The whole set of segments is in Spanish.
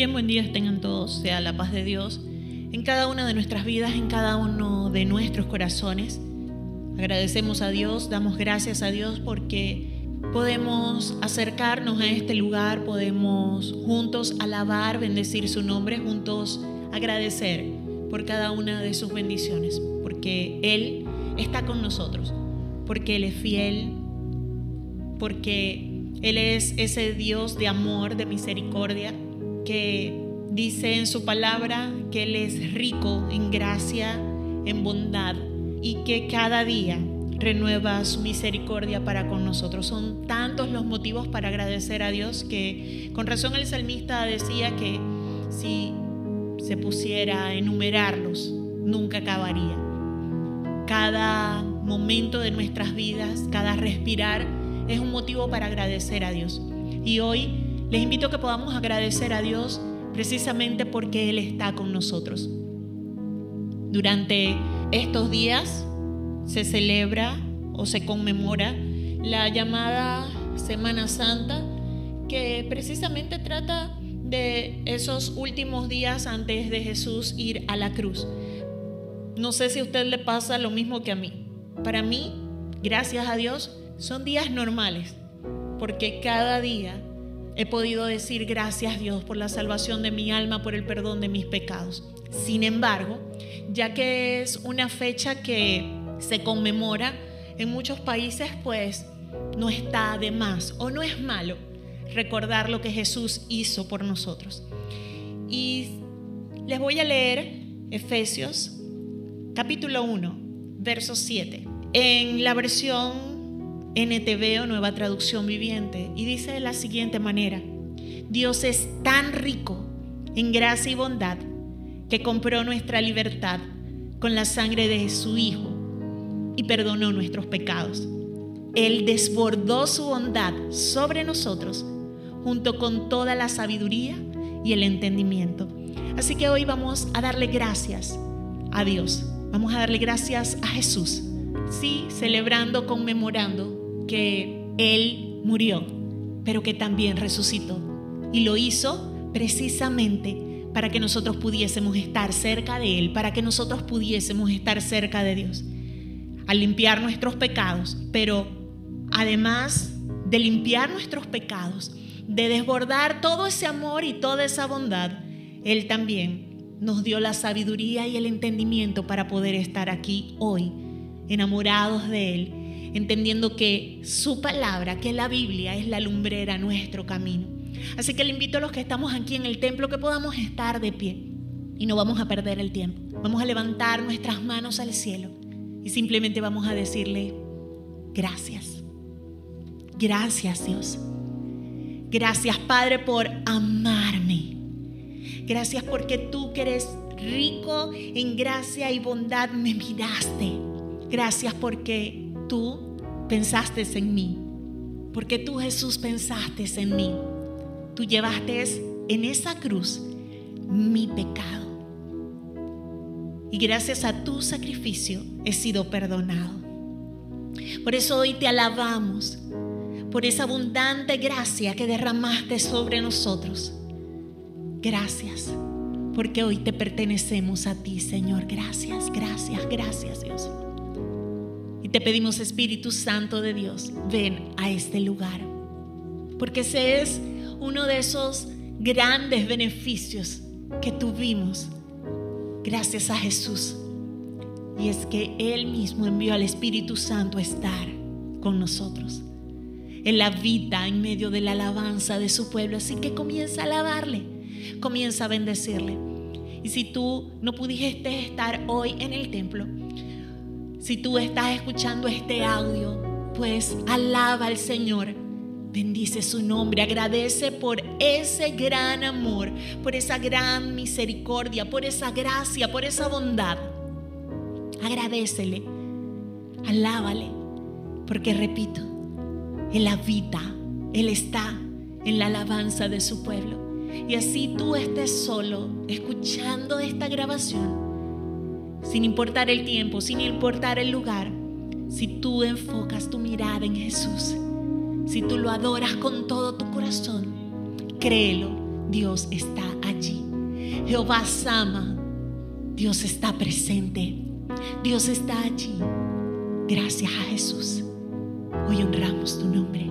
Bien, buen día tengan todos, sea la paz de Dios en cada una de nuestras vidas, en cada uno de nuestros corazones. Agradecemos a Dios, damos gracias a Dios porque podemos acercarnos a este lugar, podemos juntos alabar, bendecir su nombre, juntos agradecer por cada una de sus bendiciones, porque Él está con nosotros, porque Él es fiel, porque Él es ese Dios de amor, de misericordia, que dice en su palabra que Él es rico en gracia, en bondad y que cada día renueva su misericordia para con nosotros. Son tantos los motivos para agradecer a Dios que con razón el salmista decía que si se pusiera a enumerarlos, nunca acabaría. Cada momento de nuestras vidas, cada respirar es un motivo para agradecer a Dios. Y hoy les invito a que podamos agradecer a Dios precisamente porque Él está con nosotros. Durante estos días se celebra o se conmemora la llamada Semana Santa, que precisamente trata de esos últimos días antes de Jesús ir a la cruz. No sé si a usted le pasa lo mismo que a mí. Para mí, gracias a Dios, son días normales, porque cada día he podido decir gracias Dios por la salvación de mi alma, por el perdón de mis pecados. Sin embargo, ya que es una fecha que se conmemora en muchos países, pues no está de más o no es malo recordar lo que Jesús hizo por nosotros. Y les voy a leer Efesios capítulo 1, verso 7. En la versión NTV Nueva Traducción Viviente, y dice de la siguiente manera, Dios es tan rico en gracia y bondad que compró nuestra libertad con la sangre de su Hijo y perdonó nuestros pecados. Él desbordó su bondad sobre nosotros junto con toda la sabiduría y el entendimiento. Así que hoy vamos a darle gracias a Dios. Vamos a darle gracias a Jesús. Sí, celebrando, conmemorando que Él murió, pero que también resucitó. Y lo hizo precisamente para que nosotros pudiésemos estar cerca de Él, para que nosotros pudiésemos estar cerca de Dios, al limpiar nuestros pecados, pero además de limpiar nuestros pecados, de desbordar todo ese amor y toda esa bondad, Él también nos dio la sabiduría y el entendimiento para poder estar aquí hoy, enamorados de Él entendiendo que su palabra, que la Biblia, es la lumbrera nuestro camino. Así que le invito a los que estamos aquí en el templo que podamos estar de pie y no vamos a perder el tiempo. Vamos a levantar nuestras manos al cielo y simplemente vamos a decirle gracias. Gracias Dios. Gracias Padre por amarme. Gracias porque tú que eres rico en gracia y bondad me miraste. Gracias porque tú pensaste en mí, porque tú Jesús pensaste en mí. Tú llevaste en esa cruz mi pecado. Y gracias a tu sacrificio he sido perdonado. Por eso hoy te alabamos por esa abundante gracia que derramaste sobre nosotros. Gracias, porque hoy te pertenecemos a ti, Señor. Gracias, gracias, gracias, Dios te pedimos, Espíritu Santo de Dios, ven a este lugar. Porque ese es uno de esos grandes beneficios que tuvimos gracias a Jesús. Y es que Él mismo envió al Espíritu Santo a estar con nosotros. la vida en medio de la alabanza de su pueblo. Así que comienza a alabarle, comienza a bendecirle. Y si tú no pudiste estar hoy en el templo, si tú estás escuchando este audio, pues alaba al Señor. Bendice su nombre, agradece por ese gran amor, por esa gran misericordia, por esa gracia, por esa bondad. Agradecele, alábale, porque repito, Él habita, Él está en la alabanza de su pueblo. Y así tú estés solo escuchando esta grabación sin importar el tiempo, sin importar el lugar, si tú enfocas tu mirada en Jesús, si tú lo adoras con todo tu corazón, créelo, Dios está ahí Jehová Sama. Dios está presente. Dios está allí. Gracias a Jesús. Hoy honramos tu nombre.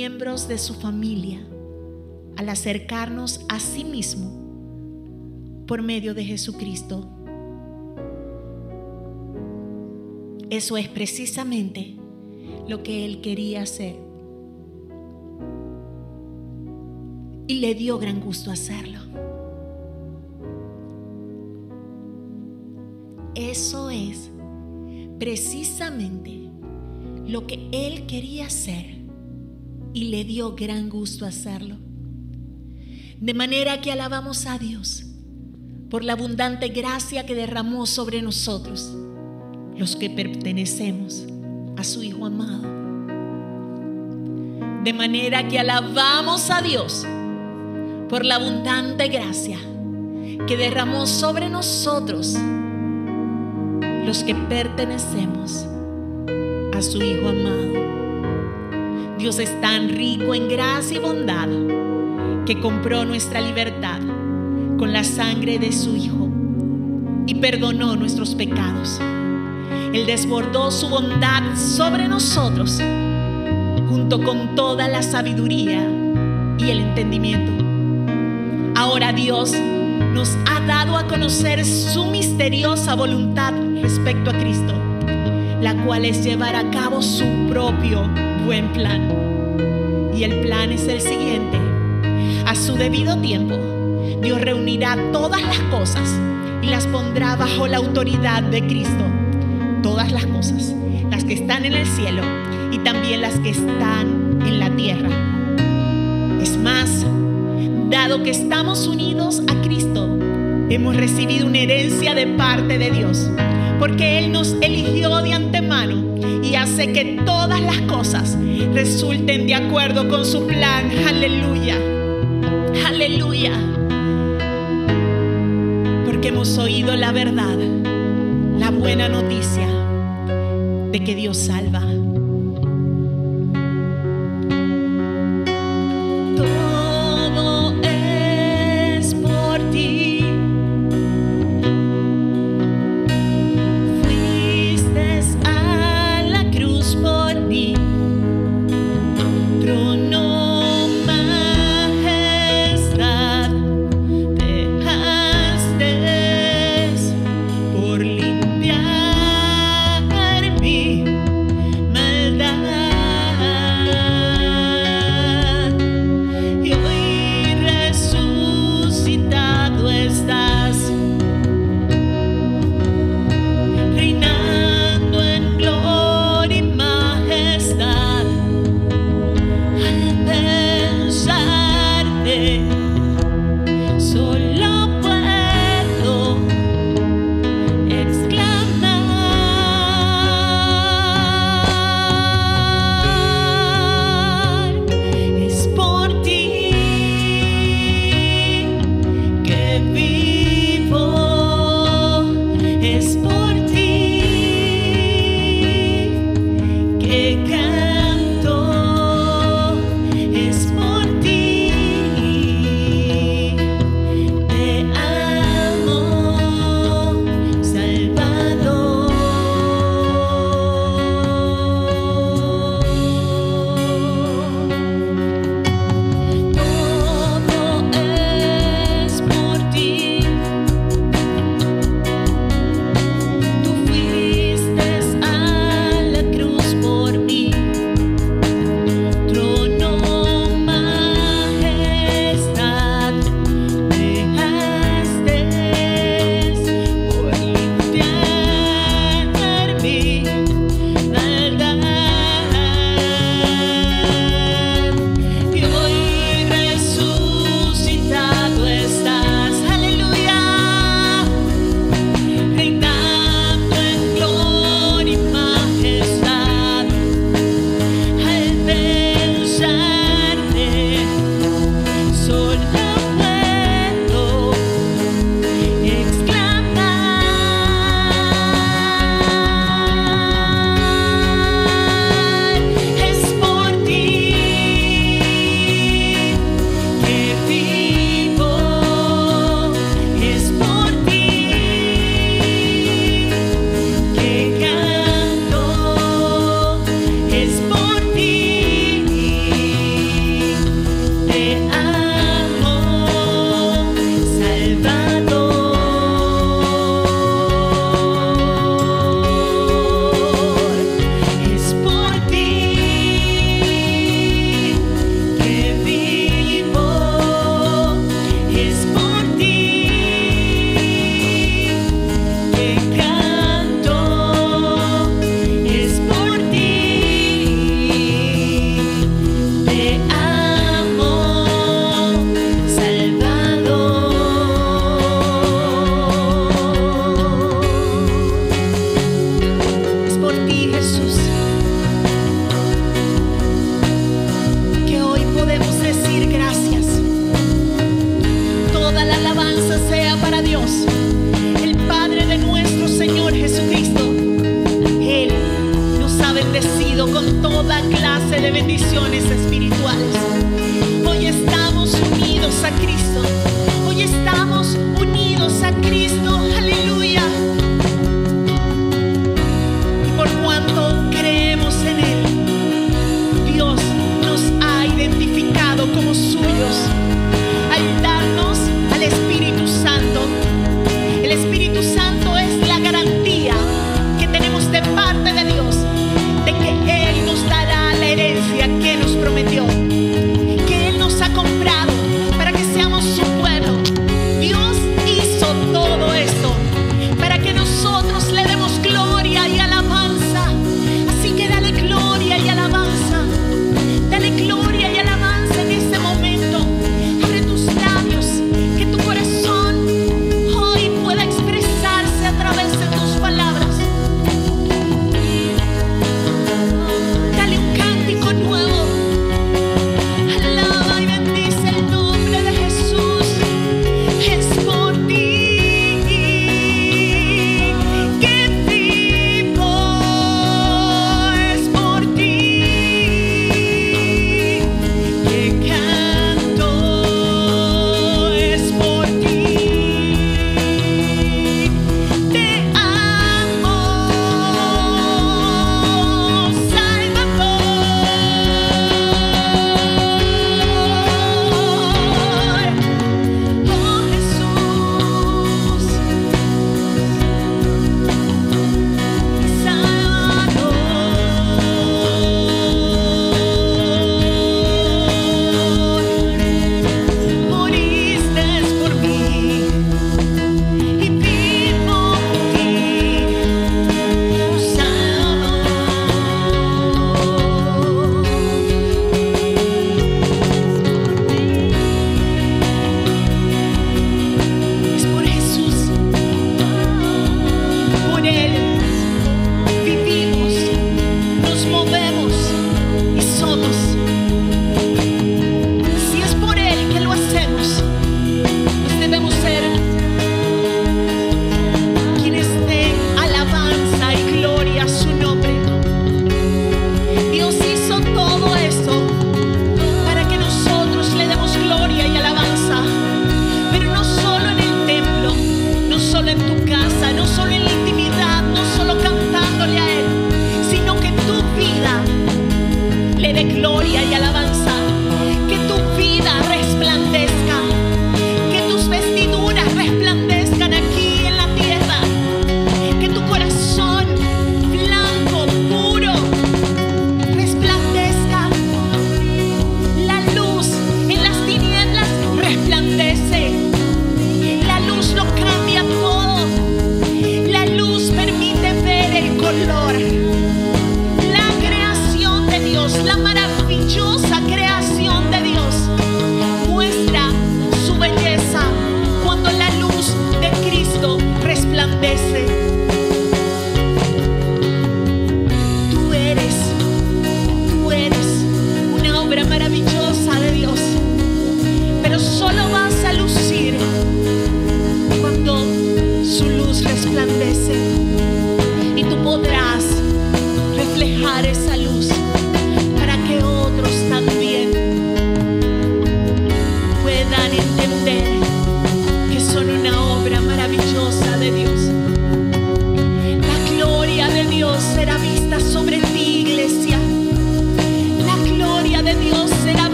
Miembros de su familia al acercarnos a sí mismo por medio de Jesucristo. Eso es precisamente lo que Él quería hacer. Y le dio gran gusto hacerlo. Eso es precisamente lo que Él quería hacer y le dio gran gusto hacerlo. De manera que alabamos a Dios por la abundante gracia que derramó sobre nosotros, los que pertenecemos a su Hijo amado. De manera que alabamos a Dios por la abundante gracia que derramó sobre nosotros, los que pertenecemos a su Hijo amado. Dios es tan rico en gracia y bondad que compró nuestra libertad con la sangre de su Hijo y perdonó nuestros pecados. Él desbordó su bondad sobre nosotros junto con toda la sabiduría y el entendimiento. Ahora Dios nos ha dado a conocer su misteriosa voluntad respecto a Cristo, la cual es llevar a cabo su propio buen plan. Y el plan es el siguiente. A su debido tiempo, Dios reunirá todas las cosas y las pondrá bajo la autoridad de Cristo. Todas las cosas, las que están en el cielo y también las que están en la tierra. Es más, dado que estamos unidos a Cristo, hemos recibido una herencia de parte de Dios, porque Él nos eligió de antemano y hace que todas las cosas resulten de acuerdo con su plan. Aleluya, aleluya. Porque hemos oído la verdad, la buena noticia de que Dios salva.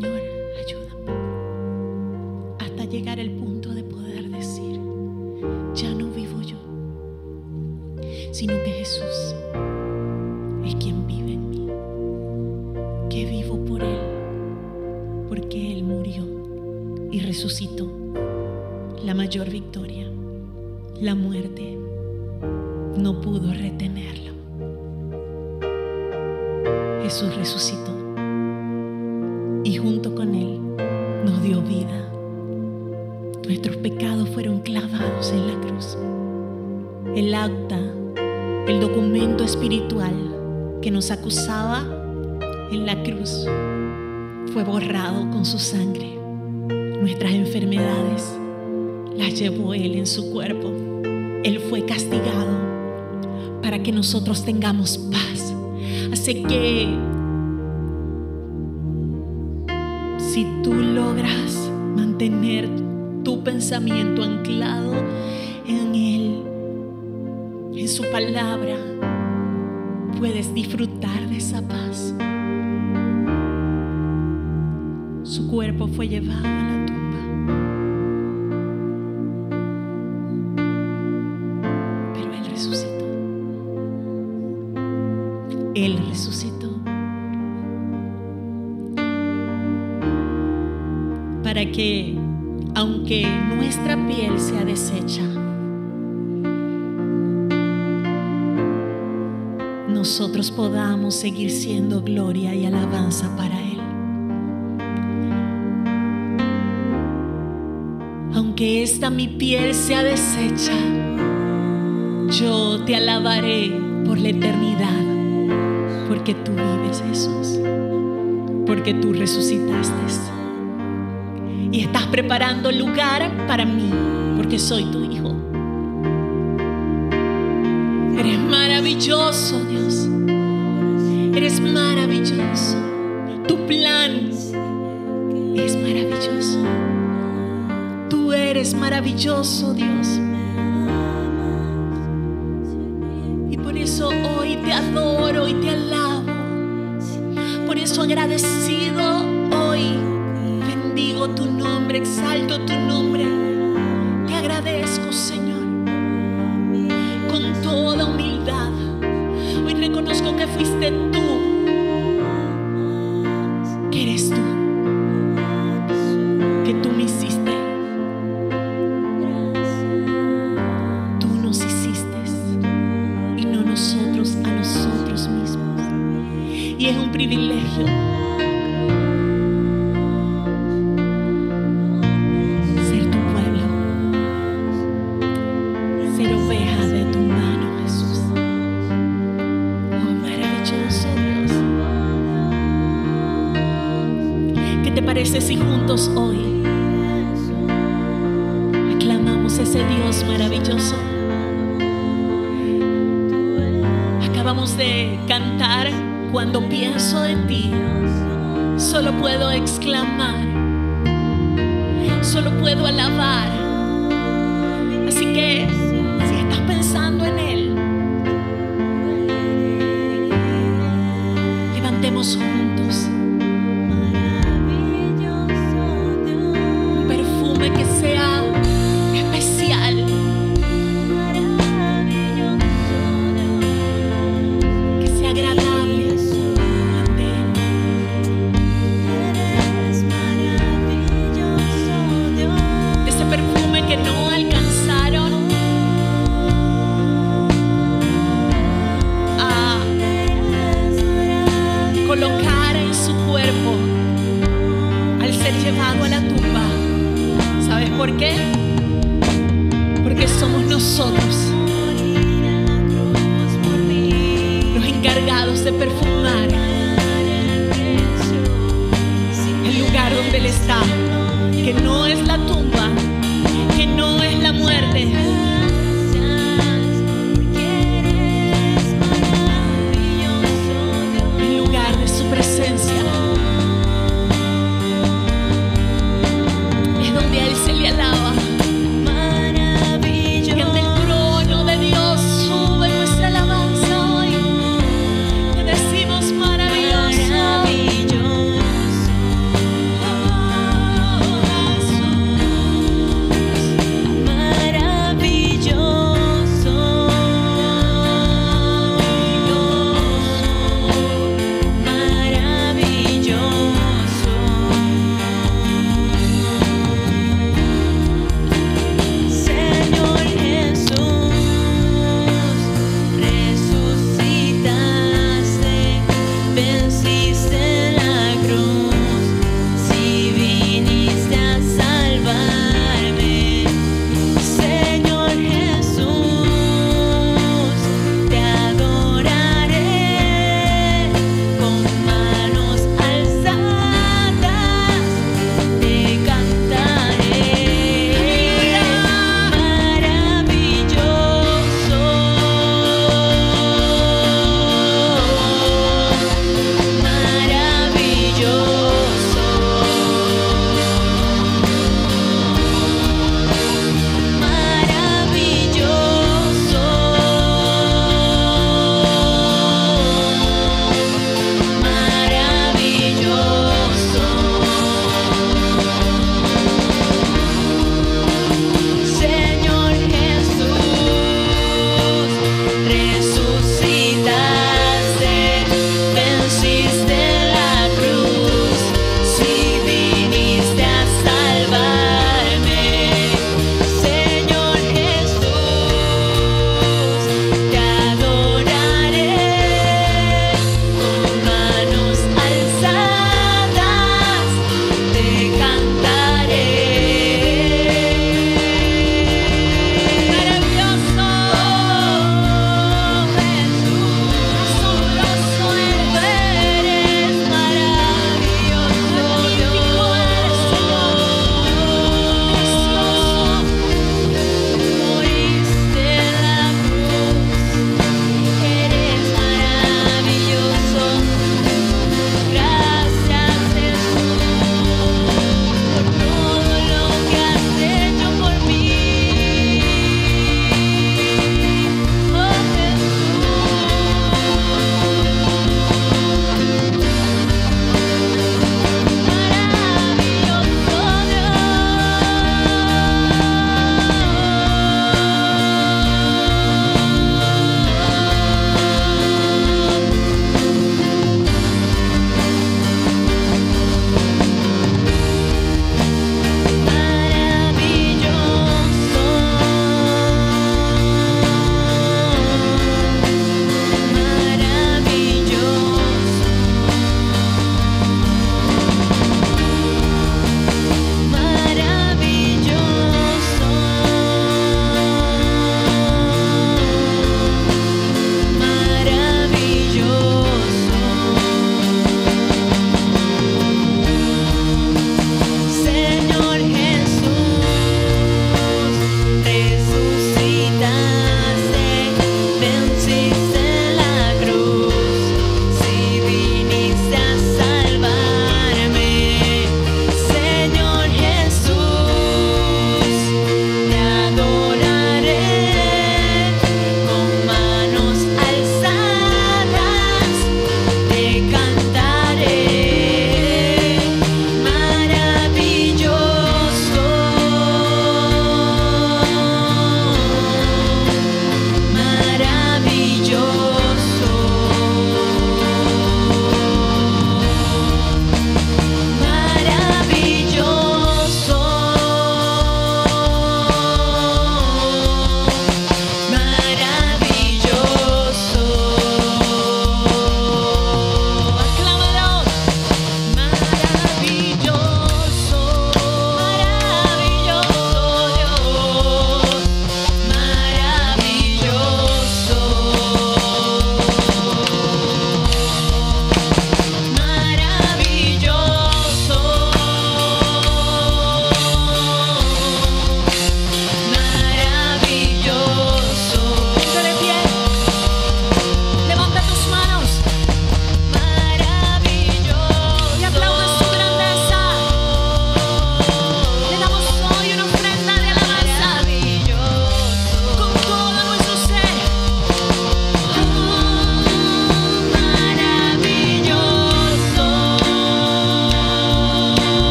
Señor, ayúdame. Hasta llegar al punto de poder decir, ya no vivo yo, sino que Jesús es quien vive en mí. Que vivo por Él, porque Él murió y resucitó. La mayor victoria, la muerte, no pudo retenerlo. Jesús resucitó en la cruz. El acta, el documento espiritual que nos acusaba en la cruz fue borrado con su sangre. Nuestras enfermedades las llevó Él en su cuerpo. Él fue castigado para que nosotros tengamos paz. Así que si tú logras mantener tu pensamiento anclado en Él, en su palabra, puedes disfrutar de esa paz. Su cuerpo fue llevado a la tumba. Seguir siendo gloria y alabanza para Él. Aunque esta mi piel sea deshecha, yo te alabaré por la eternidad, porque tú vives, Jesús, porque tú resucitaste y estás preparando lugar para mí, porque soy tu hijo. Eres maravilloso, Dios. Eres maravilloso. Tu plan es maravilloso. Tú eres maravilloso, Dios.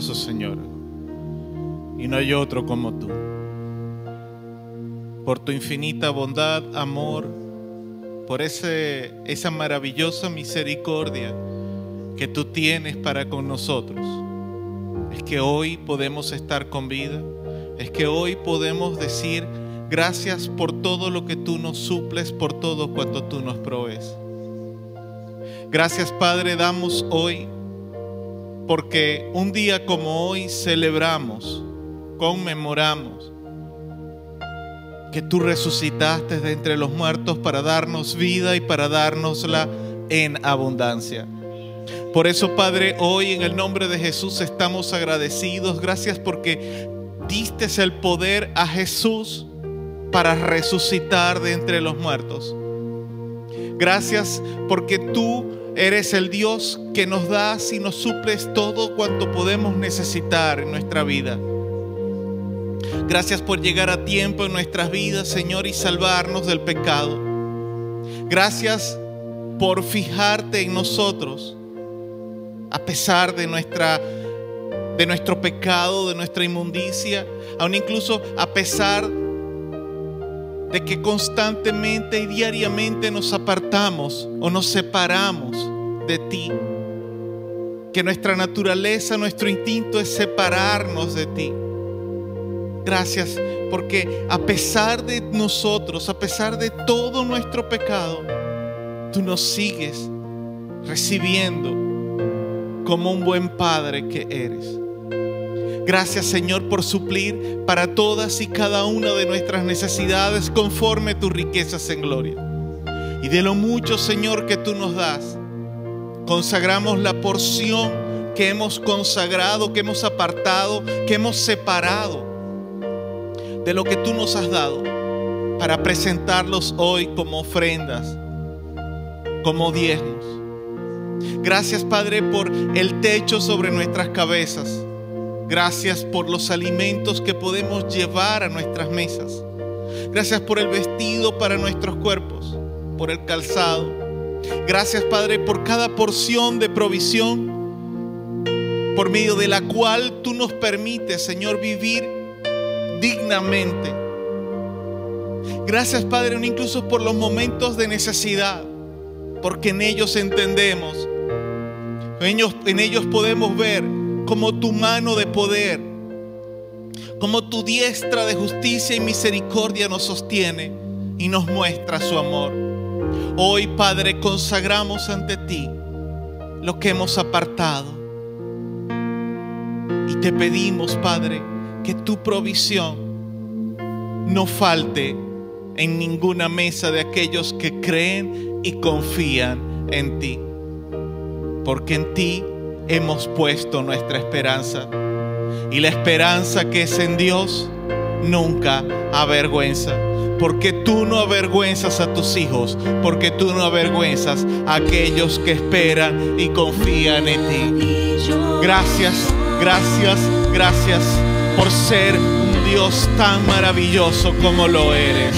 Maravilloso, Señor. Y no hay otro como tú. Por tu infinita bondad, amor, por esa maravillosa misericordia que tú tienes para con nosotros. Es que hoy podemos estar con vida. Es que hoy podemos decir gracias por todo lo que tú nos suples, por todo cuanto tú nos provees. Gracias Padre, damos hoy porque un día como hoy celebramos, conmemoramos que tú resucitaste de entre los muertos para darnos vida y para dárnosla en abundancia. Por eso, Padre, hoy en el nombre de Jesús estamos agradecidos. Gracias porque diste el poder a Jesús para resucitar de entre los muertos. Gracias porque tú eres el Dios que nos das y nos suples todo cuanto podemos necesitar en nuestra vida. Gracias por llegar a tiempo en nuestras vidas, Señor, y salvarnos del pecado. Gracias por fijarte en nosotros a pesar de nuestra de nuestro pecado, de nuestra inmundicia, aún incluso a pesar de que constantemente y diariamente nos apartamos o nos separamos de ti. Que nuestra naturaleza, nuestro instinto es separarnos de ti. Gracias porque a pesar de nosotros, a pesar de todo nuestro pecado, tú nos sigues recibiendo como un buen padre que eres. Gracias Señor por suplir para todas y cada una de nuestras necesidades conforme tus riquezas en gloria. Y de lo mucho Señor que tú nos das, consagramos la porción que hemos consagrado, que hemos apartado, que hemos separado de lo que tú nos has dado para presentarlos hoy como ofrendas, como diezmos. Gracias Padre por el techo sobre nuestras cabezas. Gracias por los alimentos que podemos llevar a nuestras mesas. Gracias por el vestido para nuestros cuerpos, por el calzado. Gracias Padre por cada porción de provisión por medio de la cual tú nos permites, Señor, vivir dignamente. Gracias Padre, incluso por los momentos de necesidad, porque en ellos entendemos, en ellos, podemos ver como tu mano de poder, como tu diestra de justicia y misericordia nos sostiene y nos muestra su amor. Hoy, Padre, consagramos ante ti lo que hemos apartado. Y te pedimos, Padre, que tu provisión no falte en ninguna mesa de aquellos que creen y confían en ti. Porque en ti hemos puesto nuestra esperanza. Y la esperanza que es en Dios nunca avergüenza. Porque tú no avergüenzas a tus hijos, porque tú no avergüenzas a aquellos que esperan y confían en ti. Gracias, gracias, gracias por ser un Dios tan maravilloso como lo eres.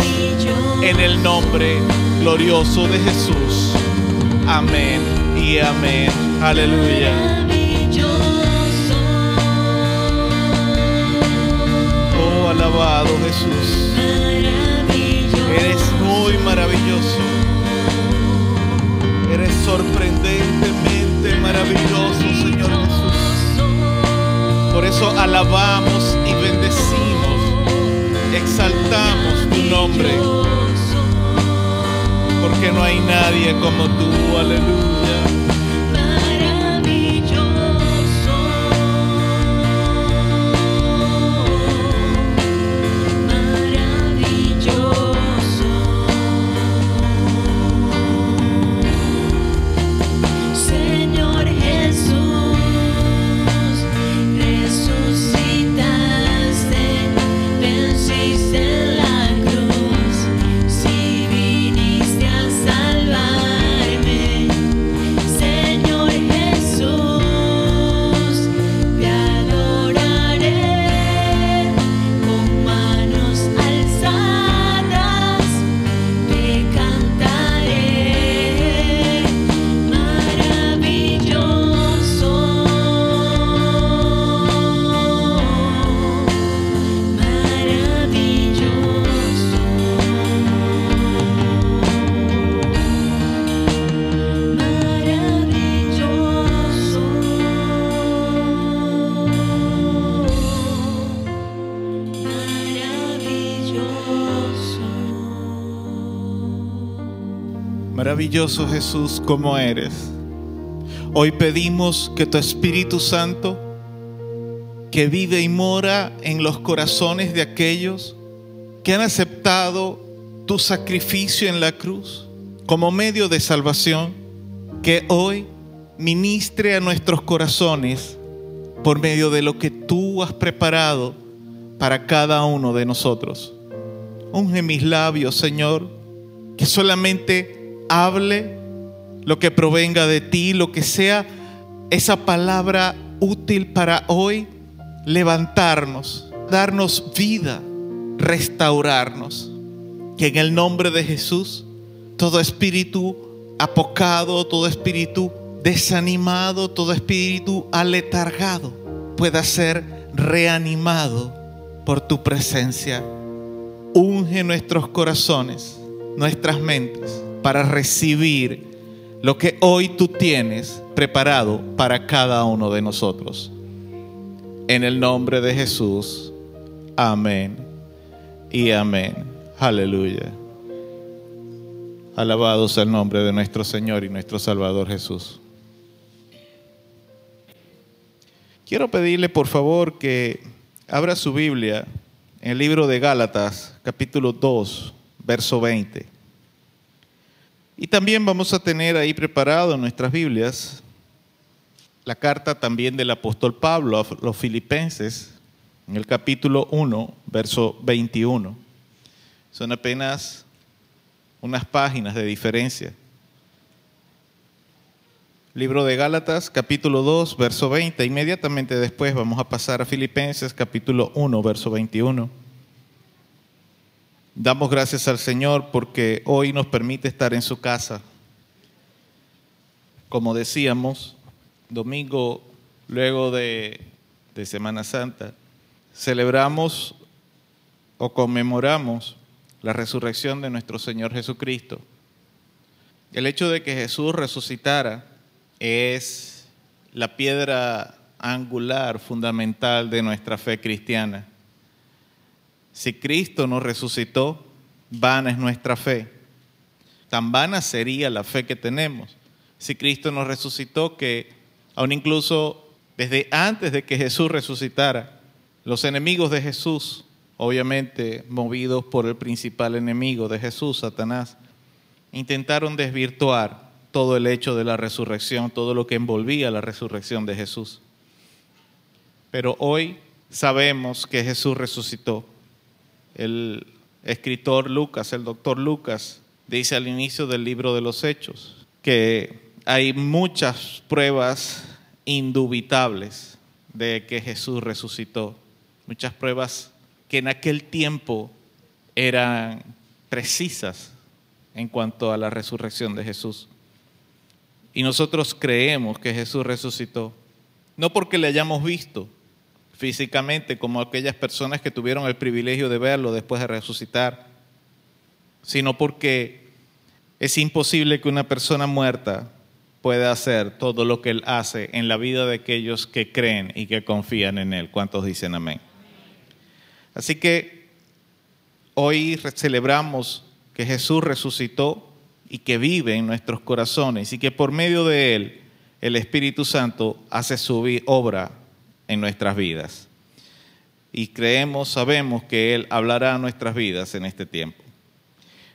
En el nombre glorioso de Jesús. Amén amén. Aleluya. Oh, alabado Jesús. Eres muy maravilloso. Eres sorprendentemente maravilloso, Señor Jesús. Por eso alabamos y bendecimos, exaltamos tu nombre, porque no hay nadie como tú, aleluya. Jesús como eres. Hoy pedimos que tu Espíritu Santo, que vive y mora en los corazones de aquellos que han aceptado tu sacrificio en la cruz como medio de salvación, que hoy ministre a nuestros corazones por medio de lo que tú has preparado para cada uno de nosotros. Unge mis labios, Señor, que solamente hable lo que provenga de ti, lo que sea esa palabra útil para hoy levantarnos, darnos vida, restaurarnos. Que en el nombre de Jesús, todo espíritu apocado, todo espíritu desanimado, todo espíritu aletargado pueda ser reanimado por tu presencia. Unge nuestros corazones, nuestras mentes, para recibir lo que hoy tú tienes preparado para cada uno de nosotros. En el nombre de Jesús. Amén y amén. Aleluya. Alabado sea el nombre de nuestro Señor y nuestro Salvador Jesús. Quiero pedirle por favor que abra su Biblia en el libro de Gálatas, capítulo 2, verso 20. Y también vamos a tener ahí preparado en nuestras Biblias la carta también del apóstol Pablo a los filipenses, en el capítulo 1, verso 21. Son apenas unas páginas de diferencia. Libro de Gálatas, capítulo 2, verso 20. Inmediatamente después vamos a pasar a Filipenses, capítulo 1, verso 21. Damos gracias al Señor porque hoy nos permite estar en su casa. Como decíamos, domingo luego de, de Semana Santa, celebramos o conmemoramos la resurrección de nuestro Señor Jesucristo. El hecho de que Jesús resucitara es la piedra angular fundamental de nuestra fe cristiana. Si Cristo nos resucitó, vana es nuestra fe. Tan vana sería la fe que tenemos si Cristo nos resucitó que aún incluso desde antes de que Jesús resucitara, los enemigos de Jesús, obviamente movidos por el principal enemigo de Jesús, Satanás, intentaron desvirtuar todo el hecho de la resurrección, todo lo que envolvía la resurrección de Jesús. Pero hoy sabemos que Jesús resucitó. El escritor Lucas, el doctor Lucas, dice al inicio del libro de los Hechos que hay muchas pruebas indubitables de que Jesús resucitó. Muchas pruebas que en aquel tiempo eran precisas en cuanto a la resurrección de Jesús. Y nosotros creemos que Jesús resucitó, no porque le hayamos visto físicamente como aquellas personas que tuvieron el privilegio de verlo después de resucitar, sino porque es imposible que una persona muerta pueda hacer todo lo que Él hace en la vida de aquellos que creen y que confían en Él. ¿Cuántos dicen amén? Así que hoy celebramos que Jesús resucitó y que vive en nuestros corazones y que por medio de Él el Espíritu Santo hace su obra en nuestras vidas. Y creemos, sabemos que Él hablará a nuestras vidas en este tiempo.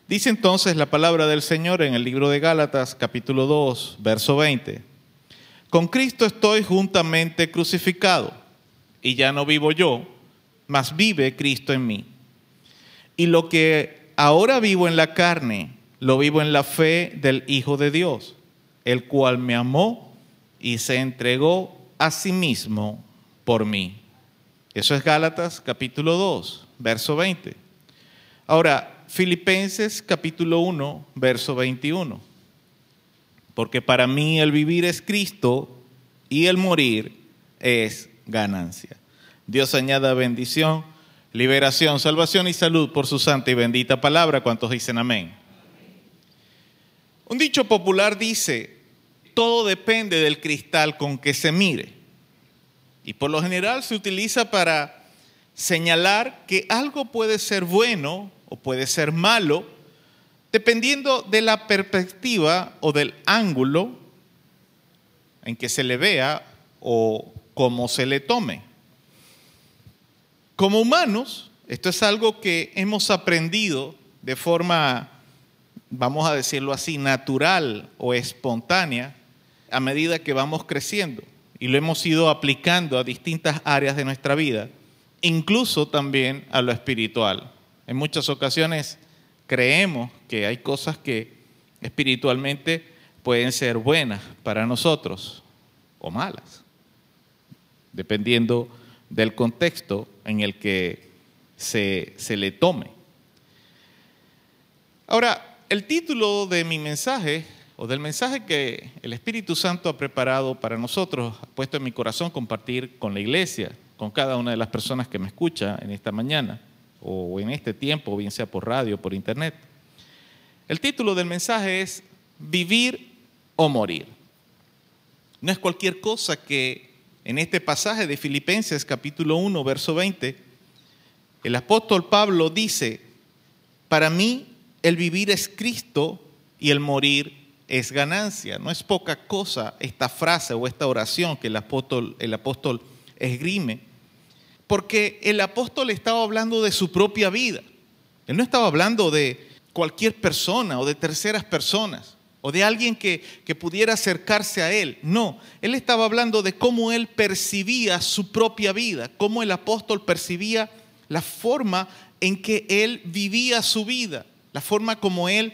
Dice entonces la palabra del Señor en el libro de Gálatas capítulo 2, verso 20. Con Cristo estoy juntamente crucificado y ya no vivo yo, mas vive Cristo en mí. Y lo que ahora vivo en la carne, lo vivo en la fe del Hijo de Dios, el cual me amó y se entregó a sí mismo por mí. Eso es Gálatas capítulo 2, verso 20. Ahora, Filipenses capítulo 1, verso 21. Porque para mí el vivir es Cristo y el morir es ganancia. Dios añada bendición, liberación, salvación y salud por su santa y bendita palabra. ¿Cuántos dicen amén? Un dicho popular dice, todo depende del cristal con que se mire. Y por lo general se utiliza para señalar que algo puede ser bueno o puede ser malo dependiendo de la perspectiva o del ángulo en que se le vea o cómo se le tome. Como humanos, esto es algo que hemos aprendido de forma, vamos a decirlo así, natural o espontánea a medida que vamos creciendo y lo hemos ido aplicando a distintas áreas de nuestra vida, incluso también a lo espiritual. En muchas ocasiones creemos que hay cosas que espiritualmente pueden ser buenas para nosotros o malas, dependiendo del contexto en el que se, se le tome. Ahora, el título de mi mensaje o del mensaje que el Espíritu Santo ha preparado para nosotros, ha puesto en mi corazón compartir con la iglesia, con cada una de las personas que me escucha en esta mañana o en este tiempo, bien sea por radio o por internet. El título del mensaje es Vivir o Morir. No es cualquier cosa que en este pasaje de Filipenses capítulo 1, verso 20, el apóstol Pablo dice, para mí el vivir es Cristo y el morir es ganancia. No es poca cosa esta frase o esta oración que el apóstol, esgrime, porque el apóstol estaba hablando de su propia vida. Él no estaba hablando de cualquier persona o de terceras personas o de alguien que, que pudiera acercarse a él. No, él estaba hablando de cómo él percibía su propia vida, cómo el apóstol percibía la forma en que él vivía su vida, la forma como él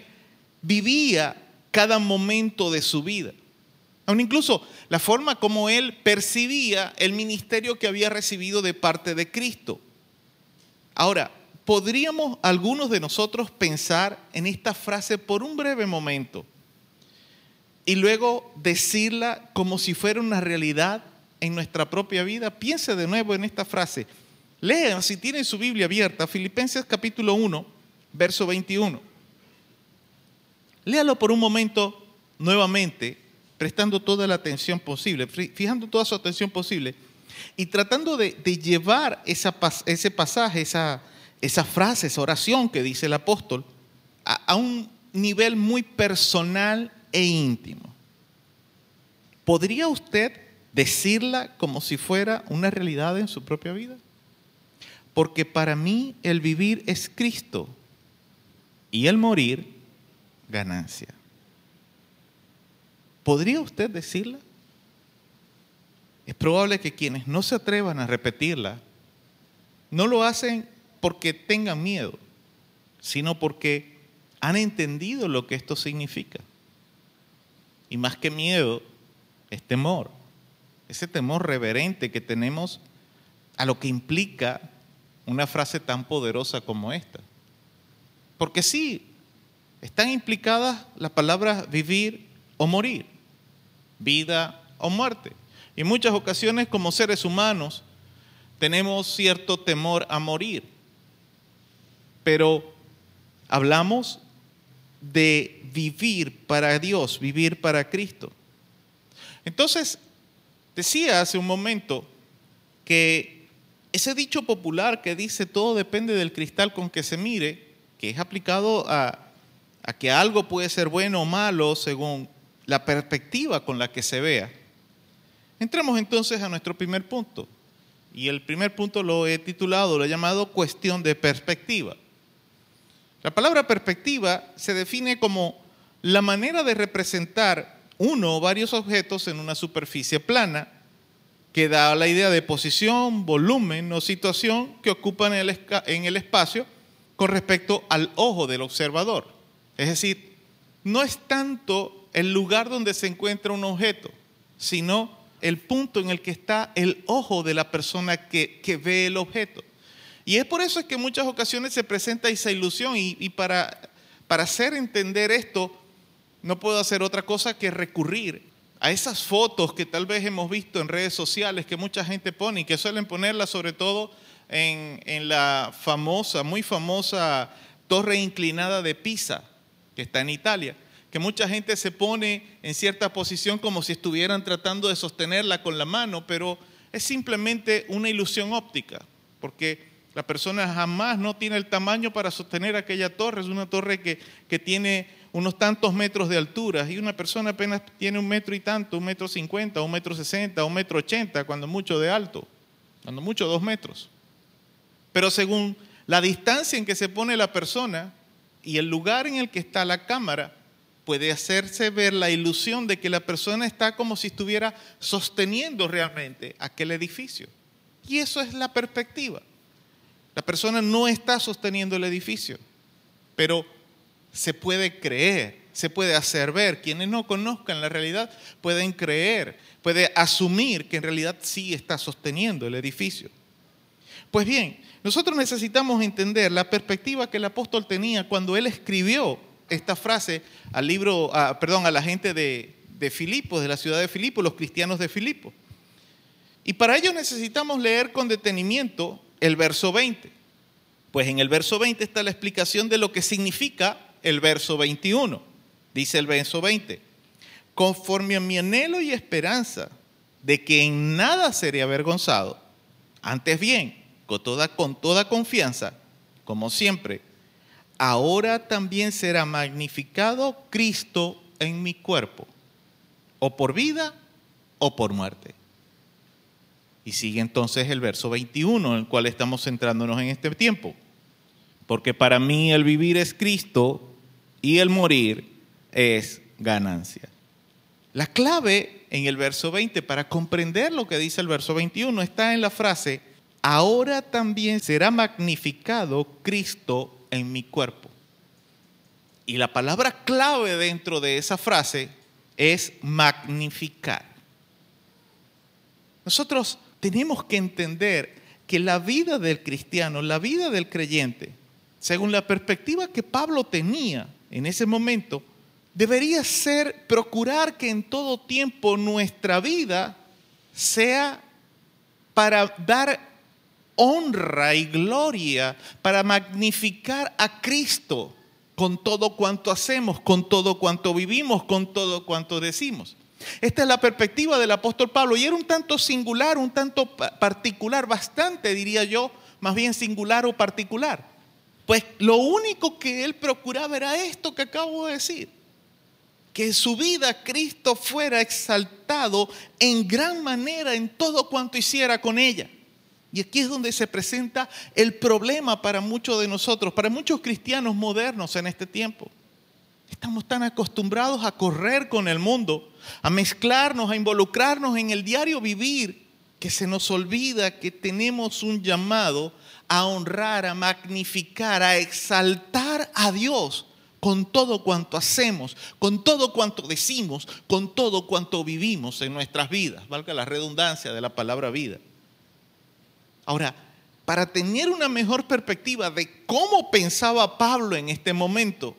vivía cada momento de su vida. Aún incluso la forma como él percibía el ministerio que había recibido de parte de Cristo. Ahora, ¿podríamos algunos de nosotros pensar en esta frase por un breve momento y luego decirla como si fuera una realidad en nuestra propia vida? Piense de nuevo en esta frase. Lean, si tienen su Biblia abierta, Filipenses capítulo 1, verso 21. Léalo por un momento nuevamente, prestando toda la atención posible, fijando toda su atención posible y tratando de, llevar ese pasaje, esa, esa, frase, esa oración que dice el apóstol, a, a un nivel muy personal e íntimo. ¿Podría usted decirla como si fuera una realidad en su propia vida? Porque para mí el vivir es Cristo y el morir ganancia. ¿Podría usted decirla? Es probable que quienes no se atrevan a repetirla no lo hacen porque tengan miedo, sino porque han entendido lo que esto significa. Y más que miedo, es temor. Ese temor reverente que tenemos a lo que implica una frase tan poderosa como esta. Porque sí, están implicadas las palabras vivir o morir, vida o muerte. Y en muchas ocasiones como seres humanos tenemos cierto temor a morir, pero hablamos de vivir para Dios, vivir para Cristo. Entonces, decía hace un momento que ese dicho popular que dice todo depende del cristal con que se mire, que es aplicado a a que algo puede ser bueno o malo según la perspectiva con la que se vea. Entramos entonces a nuestro primer punto. Y el primer punto lo he titulado, lo he llamado cuestión de perspectiva. La palabra perspectiva se define como la manera de representar uno o varios objetos en una superficie plana que da la idea de posición, volumen o situación que ocupan en el espacio con respecto al ojo del observador. Es decir, no es tanto el lugar donde se encuentra un objeto, sino el punto en el que está el ojo de la persona que, ve el objeto. Y es por eso es que en muchas ocasiones se presenta esa ilusión y, para, para hacer entender esto, no puedo hacer otra cosa que recurrir a esas fotos que tal vez hemos visto en redes sociales que mucha gente pone y que suelen ponerlas sobre todo en, en la famosa, muy famosa torre inclinada de Pisa que está en Italia, que mucha gente se pone en cierta posición como si estuvieran tratando de sostenerla con la mano, pero es simplemente una ilusión óptica, porque La persona jamás no tiene el tamaño para sostener aquella torre. Es una torre que, que tiene unos tantos metros de altura y una persona apenas tiene un metro y tanto, un metro cincuenta, un metro sesenta, un metro ochenta, cuando mucho de alto, cuando mucho dos metros. Pero según la distancia en que se pone la persona y el lugar en el que está la cámara, puede hacerse ver la ilusión de que la persona está como si estuviera sosteniendo realmente aquel edificio. Y eso es la perspectiva. La persona no está sosteniendo el edificio, pero se puede creer, se puede hacer ver. Quienes no conozcan la realidad pueden creer, puede asumir que en realidad sí está sosteniendo el edificio. Pues bien, nosotros necesitamos entender la perspectiva que el apóstol tenía cuando él escribió esta frase al libro, perdón, a la gente de, de Filipos, de la ciudad de Filipos, los cristianos de Filipos. Y para ello necesitamos leer con detenimiento el verso 20. Pues en el verso 20 está la explicación de lo que significa el verso 21. Dice el verso 20, conforme a mi anhelo y esperanza de que en nada seré avergonzado, antes bien, con toda, con toda confianza, como siempre, ahora también será magnificado Cristo en mi cuerpo, o por vida o por muerte. Y sigue entonces el verso 21, en el cual estamos centrándonos en este tiempo. Porque para mí el vivir es Cristo y el morir es ganancia. La clave en el verso 20 para comprender lo que dice el verso 21 está en la frase, ahora también será magnificado Cristo en mi cuerpo. Y la palabra clave dentro de esa frase es magnificar. Nosotros tenemos que entender que la vida del cristiano, la vida del creyente, según la perspectiva que Pablo tenía en ese momento, debería ser procurar que en todo tiempo nuestra vida sea para dar honra y gloria, para magnificar a Cristo con todo cuanto hacemos, con todo cuanto vivimos, con todo cuanto decimos. Esta es la perspectiva del apóstol Pablo y era un tanto singular, un tanto particular, bastante diría yo, más bien singular o particular. Pues lo único que él procuraba era esto que acabo de decir, que en su vida Cristo fuera exaltado en gran manera en todo cuanto hiciera con ella. Y aquí es donde se presenta el problema para muchos de nosotros, para muchos cristianos modernos en este tiempo. Estamos tan acostumbrados a correr con el mundo, a mezclarnos, a involucrarnos en el diario vivir, que se nos olvida que tenemos un llamado a honrar, a magnificar, a exaltar a Dios con todo cuanto hacemos, con todo cuanto decimos, con todo cuanto vivimos en nuestras vidas, valga la redundancia de la palabra vida. Ahora, para tener una mejor perspectiva de cómo pensaba Pablo en este momento,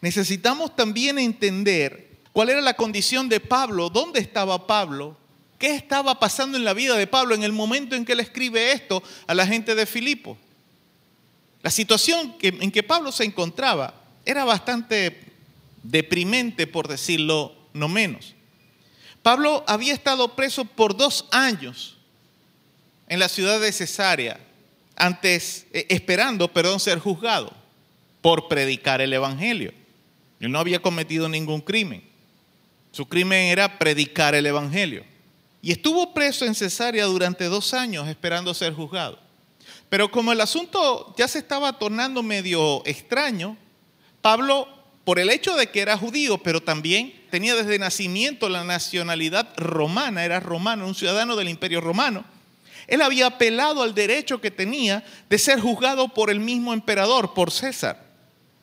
necesitamos también entender cuál era la condición de Pablo, dónde estaba Pablo, qué estaba pasando en la vida de Pablo en el momento en que él escribe esto a la gente de Filipo. La situación en que Pablo se encontraba era bastante deprimente, por decirlo no menos. Pablo había estado preso por dos años en la ciudad de Cesarea, antes, eh, esperando, perdón, ser juzgado por predicar el Evangelio. Él no había cometido ningún crimen. Su crimen era predicar el Evangelio. Y estuvo preso en Cesarea durante dos años esperando ser juzgado. Pero como el asunto ya se estaba tornando medio extraño, Pablo, por el hecho de que era judío, pero también tenía desde nacimiento la nacionalidad romana, era romano, un ciudadano del imperio romano, él había apelado al derecho que tenía de ser juzgado por el mismo emperador, por César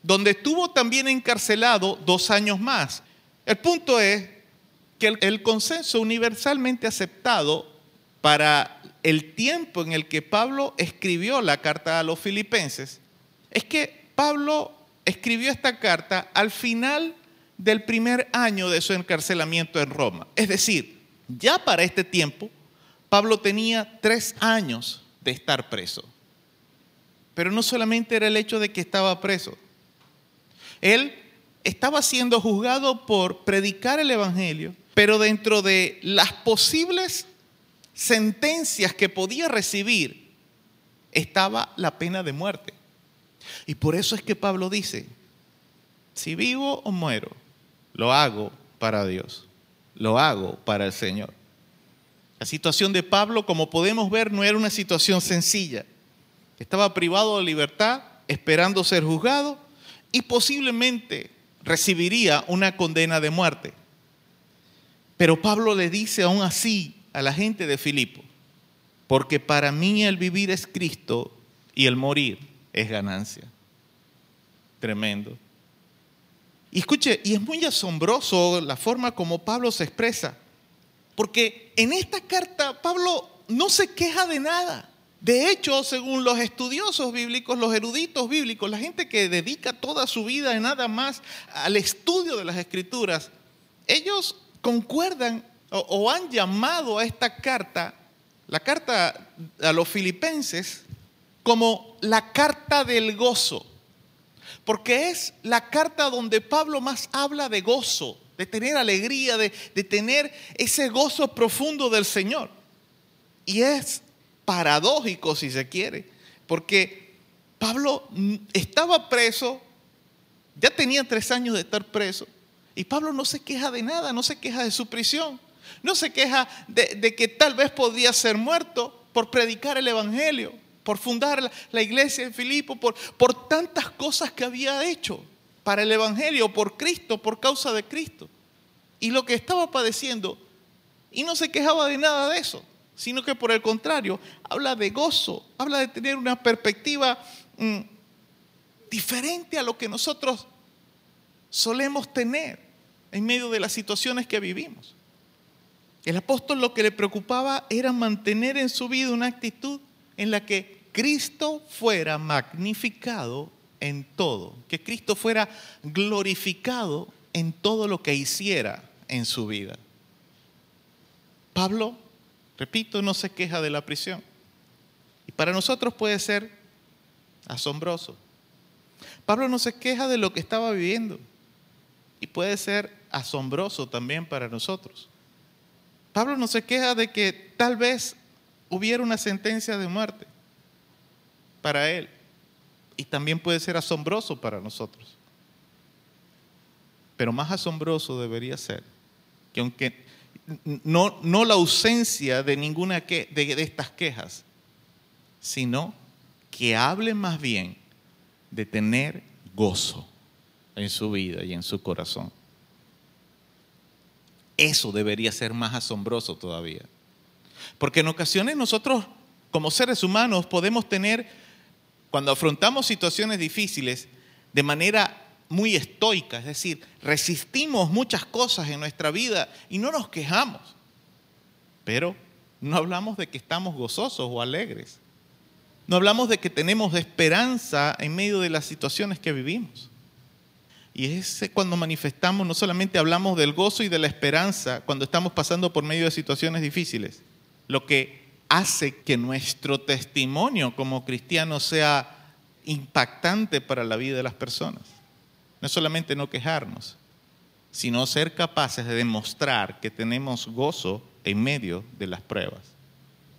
donde estuvo también encarcelado dos años más. El punto es que el, consenso universalmente aceptado para el tiempo en el que Pablo escribió la carta a los filipenses es que Pablo escribió esta carta al final del primer año de su encarcelamiento en Roma. Es decir, ya para este tiempo, Pablo tenía tres años de estar preso. Pero no solamente era el hecho de que estaba preso, él estaba siendo juzgado por predicar el Evangelio, pero dentro de las posibles sentencias que podía recibir, estaba la pena de muerte. Y por eso es que Pablo dice, si vivo o muero, lo hago para Dios, lo hago para el Señor. La situación de Pablo, como podemos ver, no era una situación sencilla. Estaba privado de libertad, esperando ser juzgado y posiblemente recibiría una condena de muerte. Pero Pablo le dice aún así a la gente de Filipo, porque para mí el vivir es Cristo y el morir es ganancia. Tremendo. Y escuche, y es muy asombroso la forma como Pablo se expresa, porque en esta carta Pablo no se queja de nada. De hecho, según los estudiosos bíblicos, los eruditos bíblicos, la gente que dedica toda su vida nada más al estudio de las escrituras, ellos concuerdan o han llamado a esta carta, la carta a los filipenses, como la carta del gozo. Porque es la carta donde Pablo más habla de gozo, de tener alegría, de, de tener ese gozo profundo del Señor. Y es paradójico si se quiere, porque Pablo estaba preso, ya tenía tres años de estar preso, y Pablo no se queja de nada, no se queja de su prisión, no se queja de, de que tal vez podía ser muerto por predicar el Evangelio, por fundar la, iglesia en Filipo, por, por tantas cosas que había hecho para el Evangelio, por Cristo, por causa de Cristo. Y lo que estaba padeciendo, y no se quejaba de nada de eso, sino que por el contrario, habla de gozo, habla de tener una perspectiva mm, diferente a lo que nosotros solemos tener en medio de las situaciones que vivimos. El apóstol lo que le preocupaba era mantener en su vida una actitud en la que Cristo fuera magnificado en todo, que Cristo fuera glorificado en todo lo que hiciera en su vida. Pablo, repito, no se queja de la prisión. Y para nosotros puede ser asombroso. Pablo no se queja de lo que estaba viviendo. Y puede ser asombroso también para nosotros. Pablo no se queja de que tal vez hubiera una sentencia de muerte para él. Y también puede ser asombroso para nosotros. Pero más asombroso debería ser que aunque no, no la ausencia de ninguna de, de estas quejas, sino que hable más bien de tener gozo en su vida y en su corazón. Eso debería ser más asombroso todavía. Porque en ocasiones nosotros, como seres humanos, podemos tener, cuando afrontamos situaciones difíciles, de manera muy estoica, es decir, resistimos muchas cosas en nuestra vida y no nos quejamos. Pero no hablamos de que estamos gozosos o alegres. No hablamos de que tenemos esperanza en medio de las situaciones que vivimos. Y es cuando manifestamos, no solamente hablamos del gozo y de la esperanza cuando estamos pasando por medio de situaciones difíciles, lo que hace que nuestro testimonio como cristianos sea impactante para la vida de las personas. No es solamente no quejarnos, sino ser capaces de demostrar que tenemos gozo en medio de las pruebas.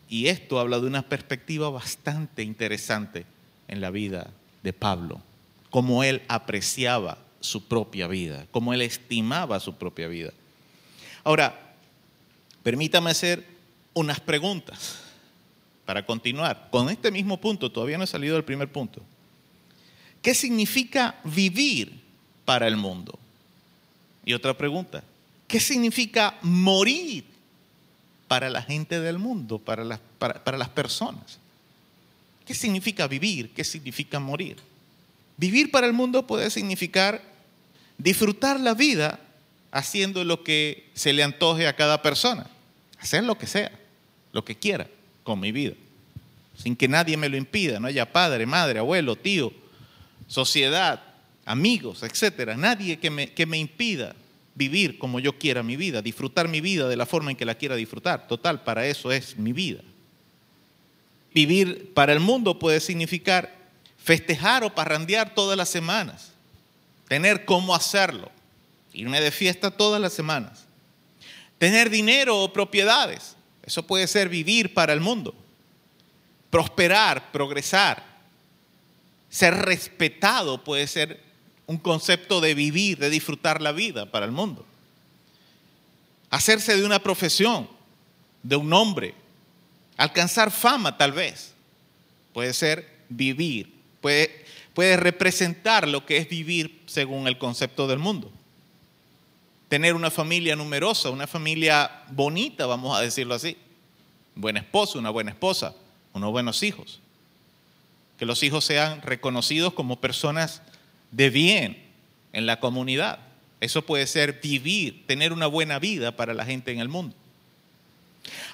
Y esto habla de una perspectiva bastante interesante en la vida de Pablo, cómo él apreciaba su propia vida, cómo él estimaba su propia vida. Ahora, permítame hacer unas preguntas para continuar. Con este mismo punto, todavía no he salido del primer punto. ¿Qué significa vivir para el mundo? Y otra pregunta, ¿qué significa morir para la gente del mundo, para las, para, las personas? ¿Qué significa vivir? ¿Qué significa morir? Vivir para el mundo puede significar disfrutar la vida haciendo lo que se le antoje a cada persona, hacer lo que sea, lo que quiera con mi vida, sin que nadie me lo impida, no haya padre, madre, abuelo, tío, sociedad, amigos, etcétera, nadie que me, que me impida vivir como yo quiera mi vida, disfrutar mi vida de la forma en que la quiera disfrutar. Total, para eso es mi vida. Vivir para el mundo puede significar festejar o parrandear todas las semanas, tener cómo hacerlo, irme de fiesta todas las semanas, tener dinero o propiedades, eso puede ser vivir para el mundo, prosperar, progresar, ser respetado puede ser un concepto de vivir, de disfrutar la vida para el mundo. Hacerse de una profesión, de un nombre, alcanzar fama tal vez, puede ser vivir, puede, puede representar lo que es vivir según el concepto del mundo. Tener una familia numerosa, una familia bonita, vamos a decirlo así. Un buen esposo, una buena esposa, unos buenos hijos. Que los hijos sean reconocidos como personas de bien en la comunidad. Eso puede ser vivir, tener una buena vida para la gente en el mundo.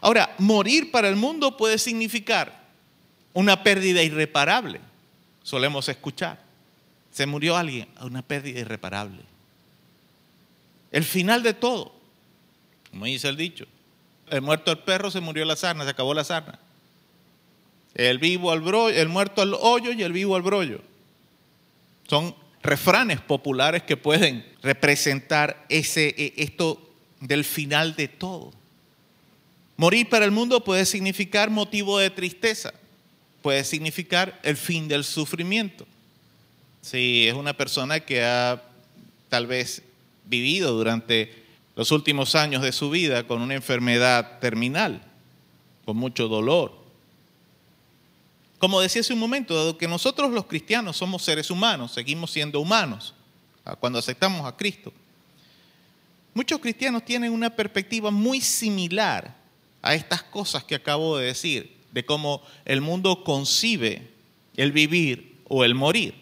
Ahora, morir para el mundo puede significar una pérdida irreparable. Solemos escuchar. Se murió alguien, una pérdida irreparable. El final de todo, como dice el dicho. El muerto al perro se murió la sarna, se acabó la sarna. El vivo al el muerto al hoyo y el vivo al brollo. Son refranes populares que pueden representar ese, e, esto del final de todo. Morir para el mundo puede significar motivo de tristeza, puede significar el fin del sufrimiento. Si es una persona que ha tal vez vivido durante los últimos años de su vida con una enfermedad terminal, con mucho dolor. Como decía hace un momento, dado que nosotros los cristianos somos seres humanos, seguimos siendo humanos cuando aceptamos a Cristo, muchos cristianos tienen una perspectiva muy similar a estas cosas que acabo de decir, de cómo el mundo concibe el vivir o el morir.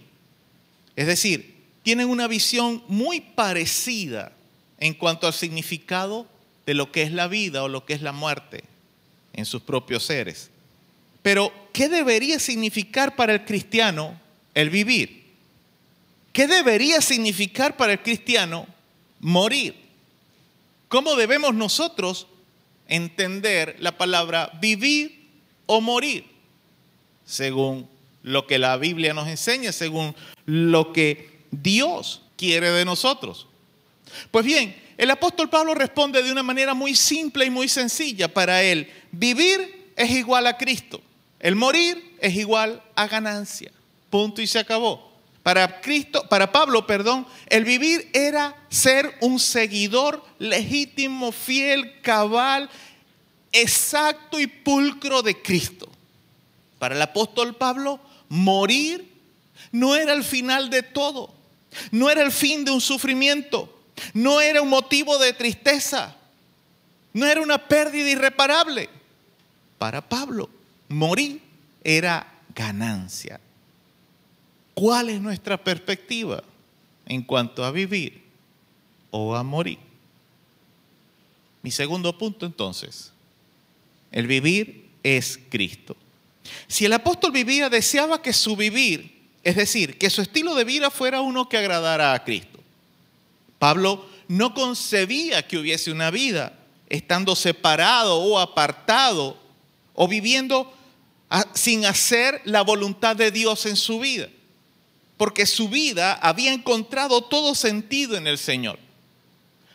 Es decir, tienen una visión muy parecida en cuanto al significado de lo que es la vida o lo que es la muerte en sus propios seres. Pero, ¿qué debería significar para el cristiano el vivir? ¿Qué debería significar para el cristiano morir? ¿Cómo debemos nosotros entender la palabra vivir o morir? Según lo que la Biblia nos enseña, según lo que Dios quiere de nosotros. Pues bien, el apóstol Pablo responde de una manera muy simple y muy sencilla. Para él, vivir es igual a Cristo. El morir es igual a ganancia. Punto y se acabó. Para Cristo, para Pablo, perdón, el vivir era ser un seguidor legítimo, fiel, cabal, exacto y pulcro de Cristo. Para el apóstol Pablo, morir no era el final de todo, no era el fin de un sufrimiento, no era un motivo de tristeza, no era una pérdida irreparable. Para Pablo, morir era ganancia. ¿Cuál es nuestra perspectiva en cuanto a vivir o a morir? Mi segundo punto entonces, el vivir es Cristo. Si el apóstol vivía, deseaba que su vivir, es decir, que su estilo de vida fuera uno que agradara a Cristo. Pablo no concebía que hubiese una vida estando separado o apartado o viviendo sin hacer la voluntad de Dios en su vida, porque su vida había encontrado todo sentido en el Señor.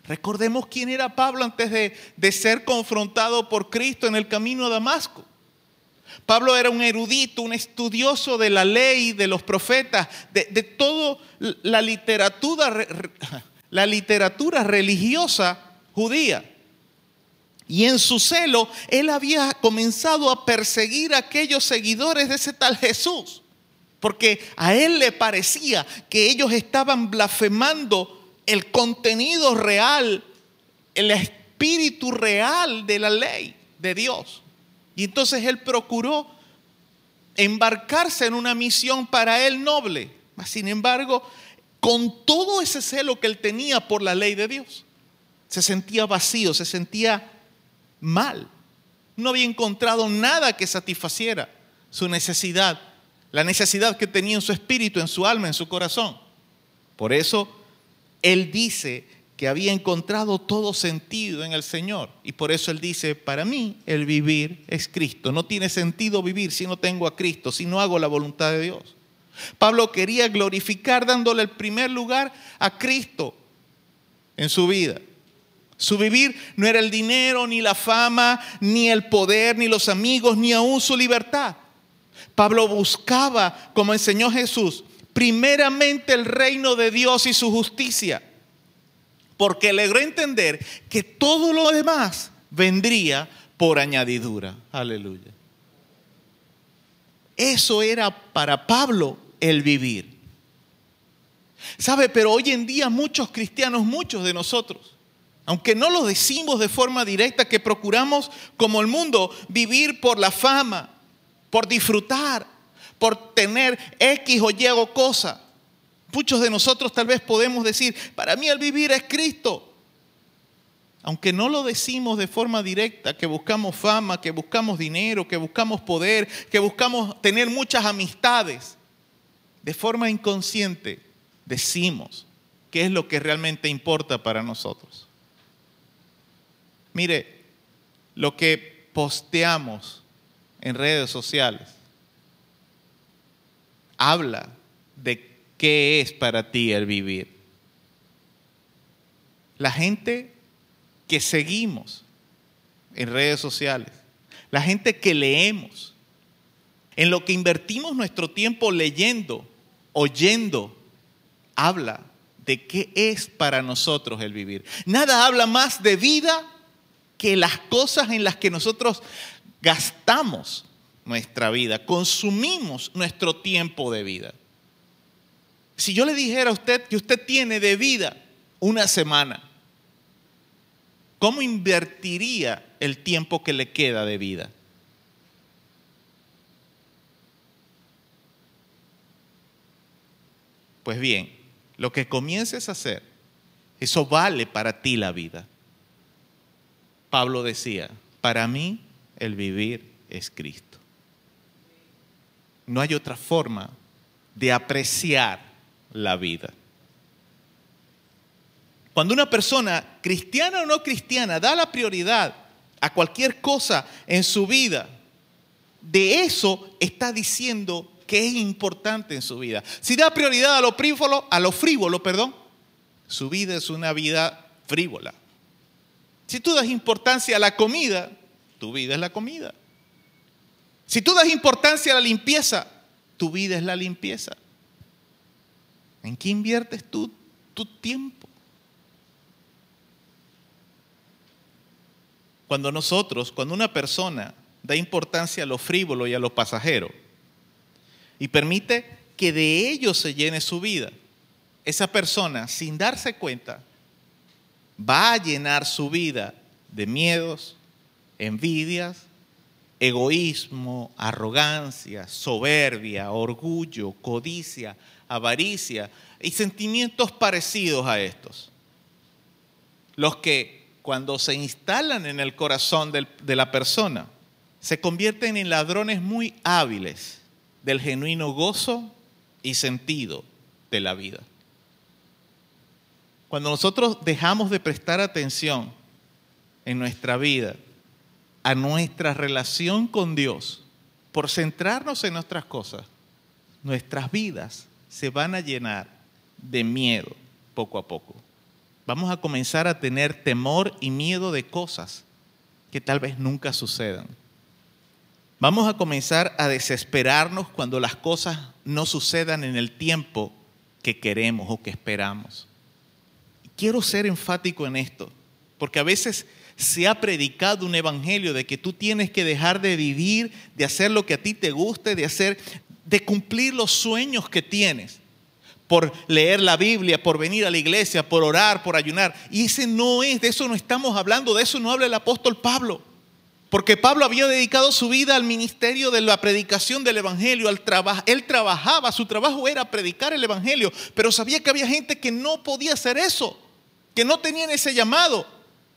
Recordemos quién era Pablo antes de, ser confrontado por Cristo en el camino a Damasco. Pablo era un erudito, un estudioso de la ley, de los profetas, de, toda la literatura, la literatura religiosa judía. Y en su celo, él había comenzado a perseguir a aquellos seguidores de ese tal Jesús. Porque a él le parecía que ellos estaban blasfemando el contenido real, el espíritu real de la ley de Dios. Y entonces él procuró embarcarse en una misión para él noble. Sin embargo, con todo ese celo que él tenía por la ley de Dios, se sentía vacío, se sentía mal. No había encontrado nada que satisfaciera su necesidad, la necesidad que tenía en su espíritu, en su alma, en su corazón. Por eso él dice que había encontrado todo sentido en el Señor. Y por eso Él dice, para mí el vivir es Cristo. No tiene sentido vivir si no tengo a Cristo, si no hago la voluntad de Dios. Pablo quería glorificar dándole el primer lugar a Cristo en su vida. Su vivir no era el dinero, ni la fama, ni el poder, ni los amigos, ni aún su libertad. Pablo buscaba, como enseñó Jesús, primeramente el reino de Dios y su justicia, porque logró entender que todo lo demás vendría por añadidura. Aleluya. Eso era para Pablo el vivir. ¿Sabe? Pero hoy en día muchos cristianos, muchos de nosotros, aunque no lo decimos de forma directa, que procuramos como el mundo vivir por la fama, por disfrutar, por tener X o Y o cosa. Muchos de nosotros tal vez podemos decir, para mí el vivir es Cristo. Aunque no lo decimos de forma directa, que buscamos fama, que buscamos dinero, que buscamos poder, que buscamos tener muchas amistades, de forma inconsciente decimos qué es lo que realmente importa para nosotros. Mire, lo que posteamos en redes sociales habla de qué es para ti el vivir. La gente que seguimos en redes sociales, la gente que leemos, en lo que invertimos nuestro tiempo leyendo, oyendo, habla de qué es para nosotros el vivir. Nada habla más de vida que las cosas en las que nosotros gastamos nuestra vida, consumimos nuestro tiempo de vida. Si yo le dijera a usted que usted tiene de vida una semana, ¿cómo invertiría el tiempo que le queda de vida? Pues bien, lo que comiences a hacer, eso vale para ti la vida. Pablo decía, para mí el vivir es Cristo. No hay otra forma de apreciar la vida. Cuando una persona, cristiana o no cristiana, da la prioridad a cualquier cosa en su vida, de eso está diciendo que es importante en su vida. Si da prioridad a lo frívolo, a lo frívolo, perdón, su vida es una vida frívola. Si tú das importancia a la comida, tu vida es la comida. Si tú das importancia a la limpieza, tu vida es la limpieza. ¿En qué inviertes tú tu tiempo? Cuando nosotros, cuando una persona da importancia a lo frívolo y a lo pasajero, y permite que de ello se llene su vida. Esa persona, sin darse cuenta, va a llenar su vida de miedos, envidias, egoísmo, arrogancia, soberbia, orgullo, codicia, avaricia y sentimientos parecidos a estos. Los que cuando se instalan en el corazón de la persona se convierten en ladrones muy hábiles del genuino gozo y sentido de la vida. Cuando nosotros dejamos de prestar atención en nuestra vida a nuestra relación con Dios por centrarnos en nuestras cosas, nuestras vidas se van a llenar de miedo poco a poco. Vamos a comenzar a tener temor y miedo de cosas que tal vez nunca sucedan. Vamos a comenzar a desesperarnos cuando las cosas no sucedan en el tiempo que queremos o que esperamos. Quiero ser enfático en esto, porque a veces se ha predicado un evangelio de que tú tienes que dejar de vivir, de hacer lo que a ti te guste, de hacer, de cumplir los sueños que tienes, por leer la Biblia, por venir a la iglesia, por orar, por ayunar. Y ese no es, de eso no estamos hablando, de eso no habla el apóstol Pablo. Porque Pablo había dedicado su vida al ministerio de la predicación del Evangelio, al trabajo. Él trabajaba, su trabajo era predicar el Evangelio, pero sabía que había gente que no podía hacer eso, que no tenían ese llamado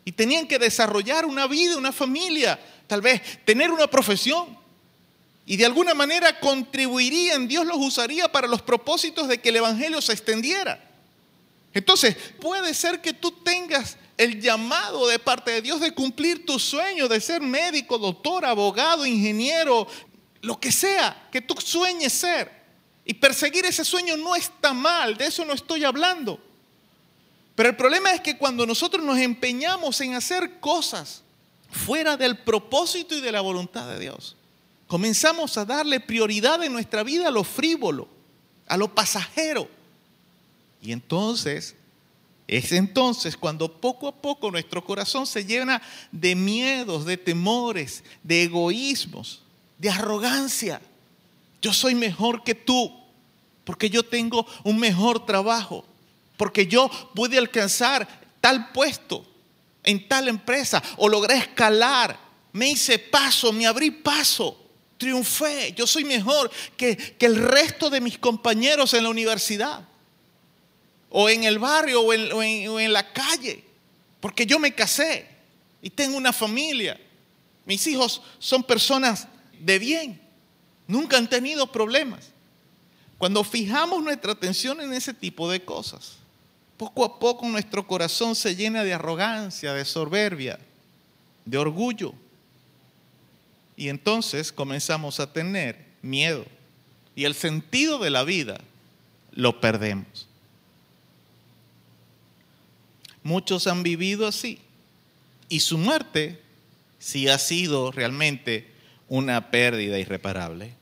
y tenían que desarrollar una vida, una familia, tal vez tener una profesión. Y de alguna manera contribuirían, Dios los usaría para los propósitos de que el Evangelio se extendiera. Entonces, puede ser que tú tengas el llamado de parte de Dios de cumplir tu sueño de ser médico, doctor, abogado, ingeniero, lo que sea que tú sueñes ser. Y perseguir ese sueño no está mal, de eso no estoy hablando. Pero el problema es que cuando nosotros nos empeñamos en hacer cosas fuera del propósito y de la voluntad de Dios, comenzamos a darle prioridad en nuestra vida a lo frívolo, a lo pasajero. Y entonces, es entonces cuando poco a poco nuestro corazón se llena de miedos, de temores, de egoísmos, de arrogancia. Yo soy mejor que tú porque yo tengo un mejor trabajo, porque yo pude alcanzar tal puesto en tal empresa o logré escalar, me hice paso, me abrí paso, triunfé, yo soy mejor que, que el resto de mis compañeros en la universidad o en el barrio o en, o en- o en la calle, porque yo me casé y tengo una familia. Mis hijos son personas de bien, nunca han tenido problemas. Cuando fijamos nuestra atención en ese tipo de cosas, poco a poco nuestro corazón se llena de arrogancia, de soberbia, de orgullo. Y entonces comenzamos a tener miedo. Y el sentido de la vida lo perdemos. Muchos han vivido así. Y su muerte sí ha sido realmente una pérdida irreparable.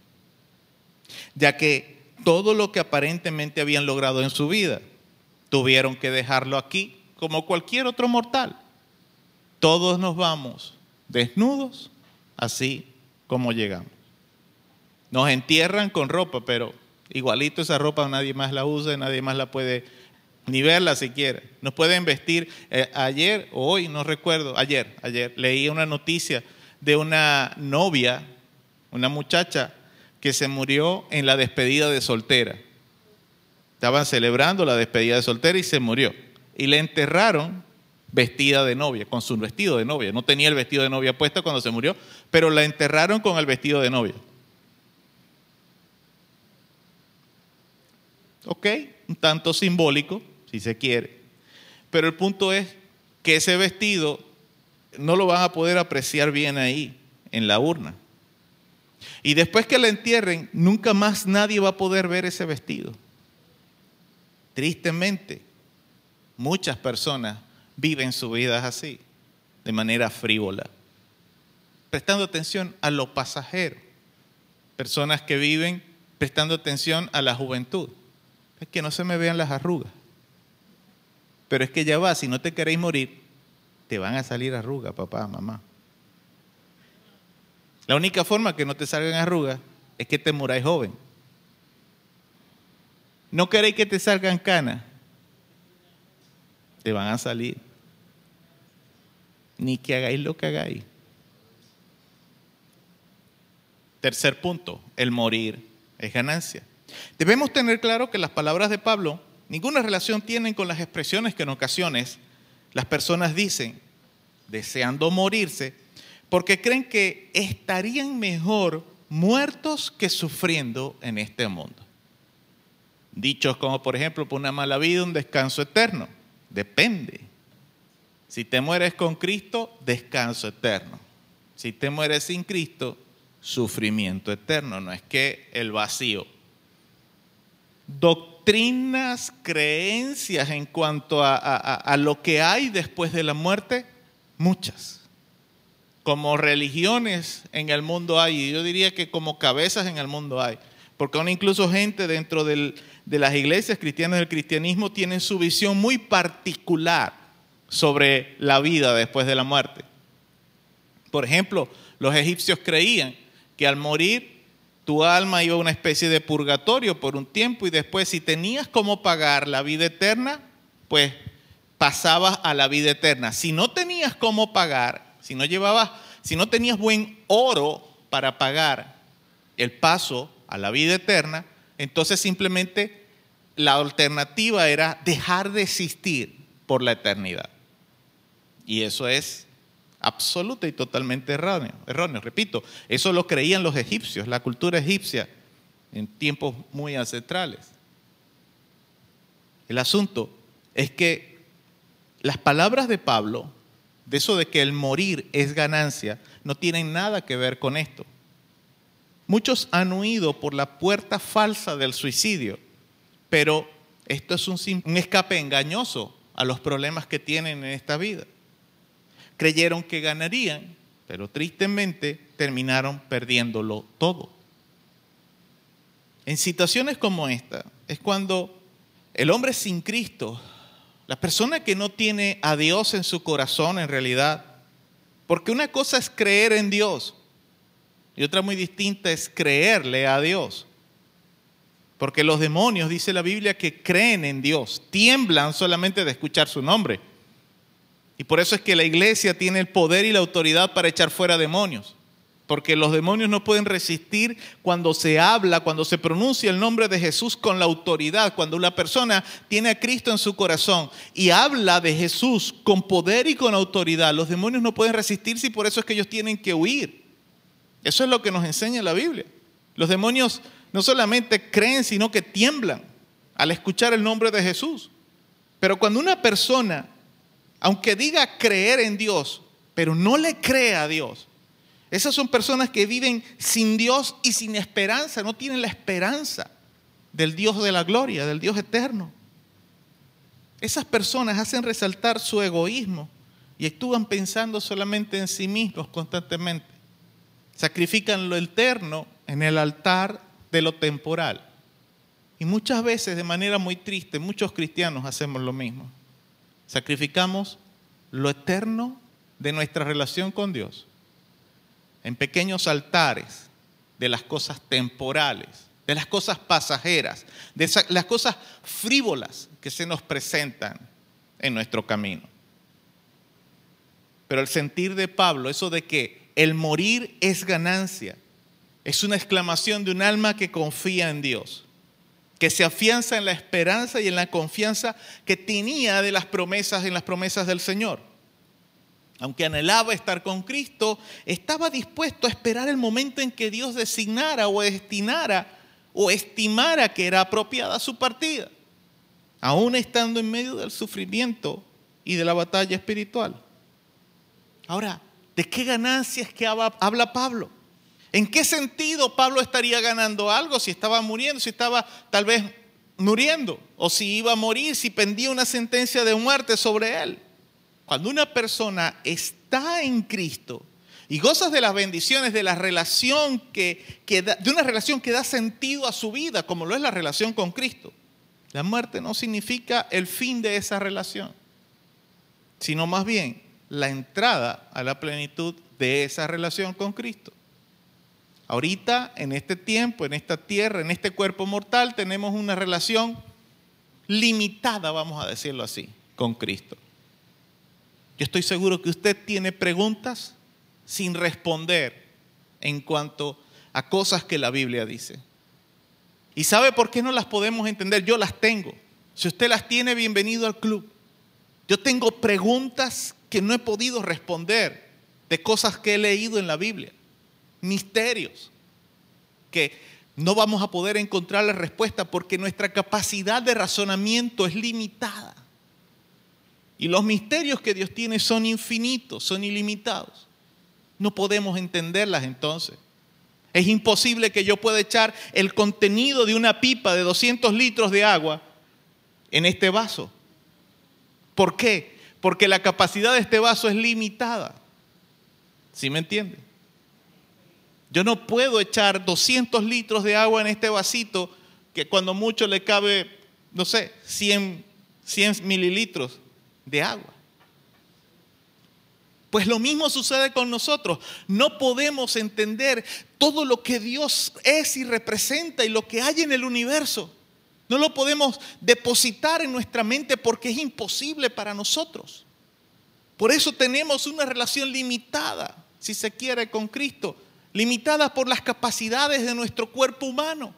Ya que todo lo que aparentemente habían logrado en su vida, tuvieron que dejarlo aquí como cualquier otro mortal. Todos nos vamos desnudos, así como llegamos. Nos entierran con ropa, pero igualito esa ropa nadie más la usa, nadie más la puede ni verla siquiera. Nos pueden vestir. eh, ayer o hoy, no recuerdo, ayer, ayer leí una noticia de una novia, una muchacha que se murió en la despedida de soltera. Estaban celebrando la despedida de soltera y se murió. Y le enterraron vestida de novia, con su vestido de novia. No tenía el vestido de novia puesto cuando se murió, pero la enterraron con el vestido de novia. Ok, un tanto simbólico, si se quiere. Pero el punto es que ese vestido no lo van a poder apreciar bien ahí, en la urna. Y después que la entierren, nunca más nadie va a poder ver ese vestido. Tristemente, muchas personas viven sus vidas así, de manera frívola, prestando atención a lo pasajero. Personas que viven prestando atención a la juventud. Es que no se me vean las arrugas. Pero es que ya va, si no te queréis morir, te van a salir arrugas, papá, mamá. La única forma que no te salgan arrugas es que te muráis joven. No queréis que te salgan canas, te van a salir. Ni que hagáis lo que hagáis. Tercer punto, el morir es ganancia. Debemos tener claro que las palabras de Pablo ninguna relación tienen con las expresiones que en ocasiones las personas dicen deseando morirse porque creen que estarían mejor muertos que sufriendo en este mundo. Dichos como por ejemplo, por una mala vida, un descanso eterno. Depende. Si te mueres con Cristo, descanso eterno. Si te mueres sin Cristo, sufrimiento eterno. No es que el vacío. Doctrinas, creencias en cuanto a, a- lo que hay después de la muerte, muchas. Como religiones en el mundo hay, y yo diría que como cabezas en el mundo hay. Porque aún incluso gente dentro del- de las iglesias cristianas del cristianismo tienen su visión muy particular sobre la vida después de la muerte. Por ejemplo, los egipcios creían que al morir tu alma iba a una especie de purgatorio por un tiempo y después si tenías cómo pagar la vida eterna, pues pasabas a la vida eterna. Si no tenías cómo pagar, si no llevabas, si no tenías buen oro para pagar el paso a la vida eterna, entonces simplemente la alternativa era dejar de existir por la eternidad. Y eso es absoluta y totalmente erróneo. erróneo. Repito, eso lo creían los egipcios, la cultura egipcia, en tiempos muy ancestrales. El asunto es que las palabras de Pablo, de eso de que el morir es ganancia, no tienen nada que ver con esto. Muchos han huido por la puerta falsa del suicidio, pero esto es un, un escape engañoso a los problemas que tienen en esta vida creyeron que ganarían pero tristemente terminaron perdiéndolo todo. En situaciones como esta es cuando el hombre sin Cristo, la persona que no tiene a Dios en su corazón en realidad, porque una cosa es creer en Dios y otra muy distinta es creerle a Dios. Porque los demonios, dice la Biblia, que creen en Dios, tiemblan solamente de escuchar su nombre. Y por eso es que la iglesia tiene el poder y la autoridad para echar fuera demonios. Porque los demonios no pueden resistir cuando se habla, cuando se pronuncia el nombre de Jesús con la autoridad. Cuando una persona tiene a Cristo en su corazón y habla de Jesús con poder y con autoridad, los demonios no pueden resistirse y por eso es que ellos tienen que huir. Eso es lo que nos enseña la Biblia. Los demonios no solamente creen, sino que tiemblan al escuchar el nombre de Jesús. Pero cuando una persona, aunque diga creer en Dios, pero no le cree a Dios, esas son personas que viven sin Dios y sin esperanza, no tienen la esperanza del Dios de la gloria, del Dios eterno. Esas personas hacen resaltar su egoísmo y actúan pensando solamente en sí mismos constantemente. Sacrifican lo eterno en el altar de lo temporal. Y muchas veces, de manera muy triste, muchos cristianos hacemos lo mismo. Sacrificamos lo eterno de nuestra relación con Dios en pequeños altares de las cosas temporales, de las cosas pasajeras, de las cosas frívolas que se nos presentan en nuestro camino. Pero el sentir de Pablo, eso de que el morir es ganancia, es una exclamación de un alma que confía en Dios, que se afianza en la esperanza y en la confianza que tenía de las promesas en las promesas del Señor aunque anhelaba estar con Cristo, estaba dispuesto a esperar el momento en que Dios designara o destinara o estimara que era apropiada su partida, aún estando en medio del sufrimiento y de la batalla espiritual. Ahora, ¿de qué ganancias que habla Pablo? ¿En qué sentido Pablo estaría ganando algo si estaba muriendo, si estaba tal vez muriendo, o si iba a morir, si pendía una sentencia de muerte sobre él? Cuando una persona está en Cristo y gozas de las bendiciones de la relación que, de una relación que da sentido a su vida, como lo es la relación con Cristo, la muerte no significa el fin de esa relación, sino más bien la entrada a la plenitud de esa relación con Cristo. Ahorita, en este tiempo, en esta tierra, en este cuerpo mortal, tenemos una relación limitada, vamos a decirlo así, con Cristo. Yo estoy seguro que usted tiene preguntas sin responder en cuanto a cosas que la Biblia dice. ¿Y sabe por qué no las podemos entender? Yo las tengo. Si usted las tiene, bienvenido al club. Yo tengo preguntas que no he podido responder de cosas que he leído en la Biblia. Misterios que no vamos a poder encontrar la respuesta porque nuestra capacidad de razonamiento es limitada. Y los misterios que Dios tiene son infinitos, son ilimitados. No podemos entenderlas entonces. Es imposible que yo pueda echar el contenido de una pipa de 200 litros de agua en este vaso. ¿Por qué? Porque la capacidad de este vaso es limitada. ¿Sí me entiende? Yo no puedo echar 200 litros de agua en este vasito que cuando mucho le cabe, no sé, 100, 100 mililitros de agua. Pues lo mismo sucede con nosotros. No podemos entender todo lo que Dios es y representa y lo que hay en el universo. No lo podemos depositar en nuestra mente porque es imposible para nosotros. Por eso tenemos una relación limitada, si se quiere, con Cristo, limitada por las capacidades de nuestro cuerpo humano.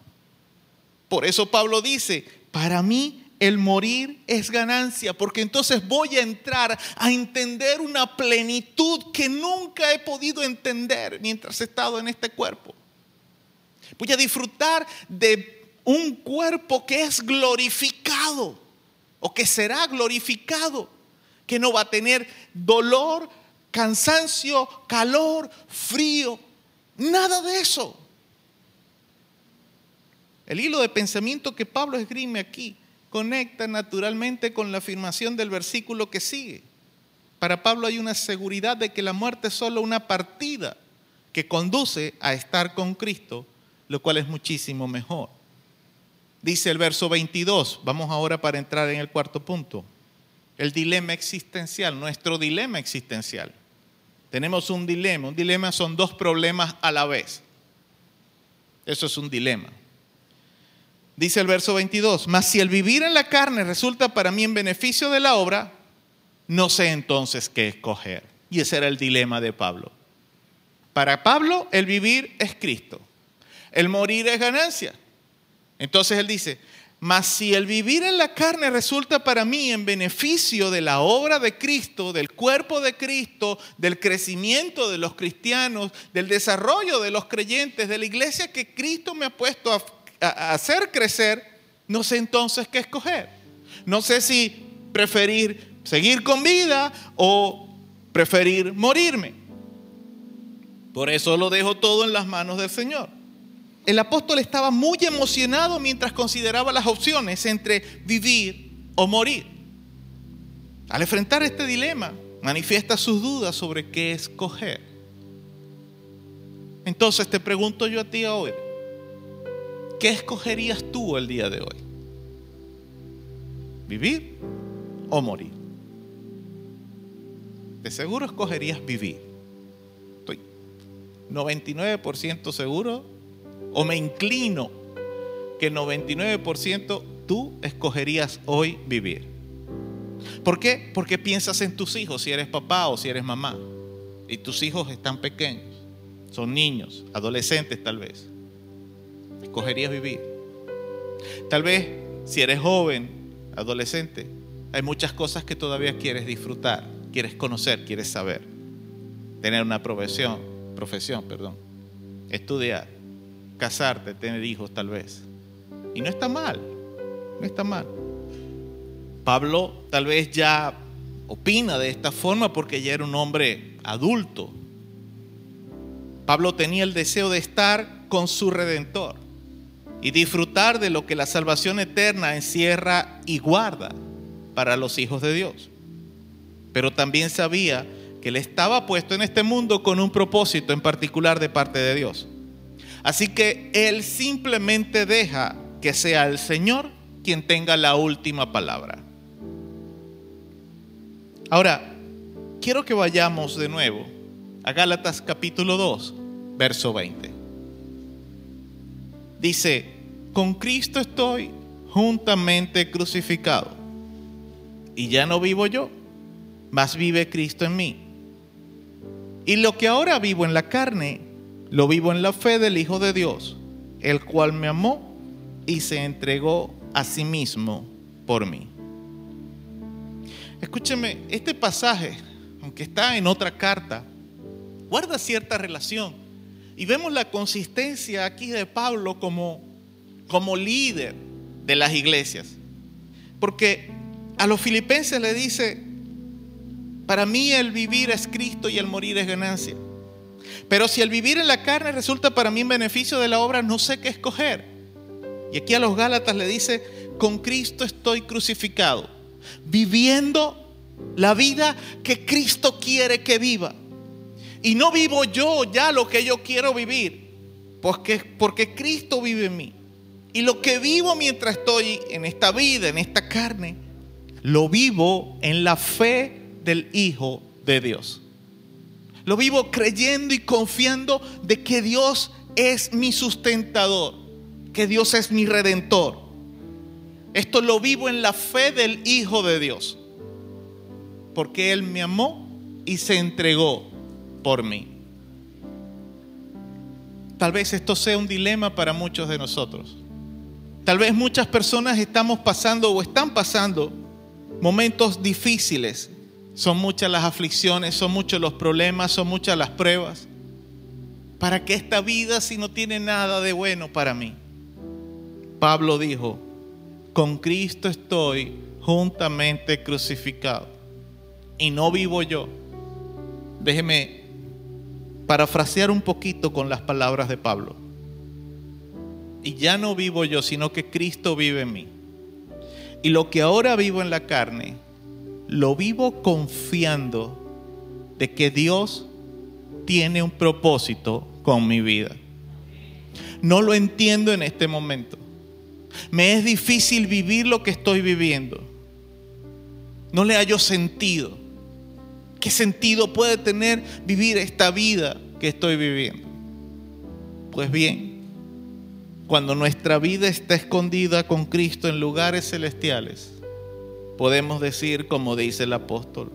Por eso Pablo dice, para mí el morir es ganancia, porque entonces voy a entrar a entender una plenitud que nunca he podido entender mientras he estado en este cuerpo. Voy a disfrutar de un cuerpo que es glorificado o que será glorificado, que no va a tener dolor, cansancio, calor, frío, nada de eso. El hilo de pensamiento que Pablo esgrime aquí conecta naturalmente con la afirmación del versículo que sigue. Para Pablo hay una seguridad de que la muerte es solo una partida que conduce a estar con Cristo, lo cual es muchísimo mejor. Dice el verso 22, vamos ahora para entrar en el cuarto punto, el dilema existencial, nuestro dilema existencial. Tenemos un dilema, un dilema son dos problemas a la vez. Eso es un dilema. Dice el verso 22, mas si el vivir en la carne resulta para mí en beneficio de la obra, no sé entonces qué escoger. Y ese era el dilema de Pablo. Para Pablo el vivir es Cristo, el morir es ganancia. Entonces él dice, mas si el vivir en la carne resulta para mí en beneficio de la obra de Cristo, del cuerpo de Cristo, del crecimiento de los cristianos, del desarrollo de los creyentes, de la iglesia que Cristo me ha puesto a, hacer crecer, no sé entonces qué escoger. No sé si preferir seguir con vida o preferir morirme. Por eso lo dejo todo en las manos del Señor el apóstol estaba muy emocionado mientras consideraba las opciones entre vivir o morir. Al enfrentar este dilema, manifiesta sus dudas sobre qué escoger. Entonces te pregunto yo a ti hoy, ¿qué escogerías tú el día de hoy? ¿Vivir o morir? De seguro escogerías vivir. Estoy 99% seguro o me inclino que el 99% tú escogerías hoy vivir. ¿Por qué? Porque piensas en tus hijos, si eres papá o si eres mamá. Y tus hijos están pequeños, son niños, adolescentes tal vez. Escogerías vivir. Tal vez si eres joven, adolescente, hay muchas cosas que todavía quieres disfrutar, quieres conocer, quieres saber. Tener una profesión, profesión, perdón. Estudiar casarte, tener hijos tal vez. Y no está mal, no está mal. Pablo tal vez ya opina de esta forma porque ya era un hombre adulto. Pablo tenía el deseo de estar con su redentor y disfrutar de lo que la salvación eterna encierra y guarda para los hijos de Dios. Pero también sabía que él estaba puesto en este mundo con un propósito en particular de parte de Dios. Así que Él simplemente deja que sea el Señor quien tenga la última palabra. Ahora, quiero que vayamos de nuevo a Gálatas capítulo 2, verso 20. Dice, con Cristo estoy juntamente crucificado. Y ya no vivo yo, mas vive Cristo en mí. Y lo que ahora vivo en la carne, lo vivo en la fe del Hijo de Dios, el cual me amó y se entregó a sí mismo por mí. Escúcheme, este pasaje, aunque está en otra carta, guarda cierta relación. Y vemos la consistencia aquí de Pablo como, como líder de las iglesias. Porque a los filipenses le dice, para mí el vivir es Cristo y el morir es ganancia. Pero si el vivir en la carne resulta para mí en beneficio de la obra, no sé qué escoger. Y aquí a los Gálatas le dice, con Cristo estoy crucificado, viviendo la vida que Cristo quiere que viva. Y no vivo yo ya lo que yo quiero vivir, porque, porque Cristo vive en mí. Y lo que vivo mientras estoy en esta vida, en esta carne, lo vivo en la fe del Hijo de Dios. Lo vivo creyendo y confiando de que Dios es mi sustentador, que Dios es mi redentor. Esto lo vivo en la fe del Hijo de Dios, porque Él me amó y se entregó por mí. Tal vez esto sea un dilema para muchos de nosotros. Tal vez muchas personas estamos pasando o están pasando momentos difíciles son muchas las aflicciones, son muchos los problemas, son muchas las pruebas. ¿Para qué esta vida si no tiene nada de bueno para mí? Pablo dijo, con Cristo estoy juntamente crucificado. Y no vivo yo. Déjeme parafrasear un poquito con las palabras de Pablo. Y ya no vivo yo, sino que Cristo vive en mí. Y lo que ahora vivo en la carne, lo vivo confiando de que Dios tiene un propósito con mi vida. No lo entiendo en este momento. Me es difícil vivir lo que estoy viviendo. No le hallo sentido. ¿Qué sentido puede tener vivir esta vida que estoy viviendo? Pues bien, cuando nuestra vida está escondida con Cristo en lugares celestiales, podemos decir como dice el apóstol,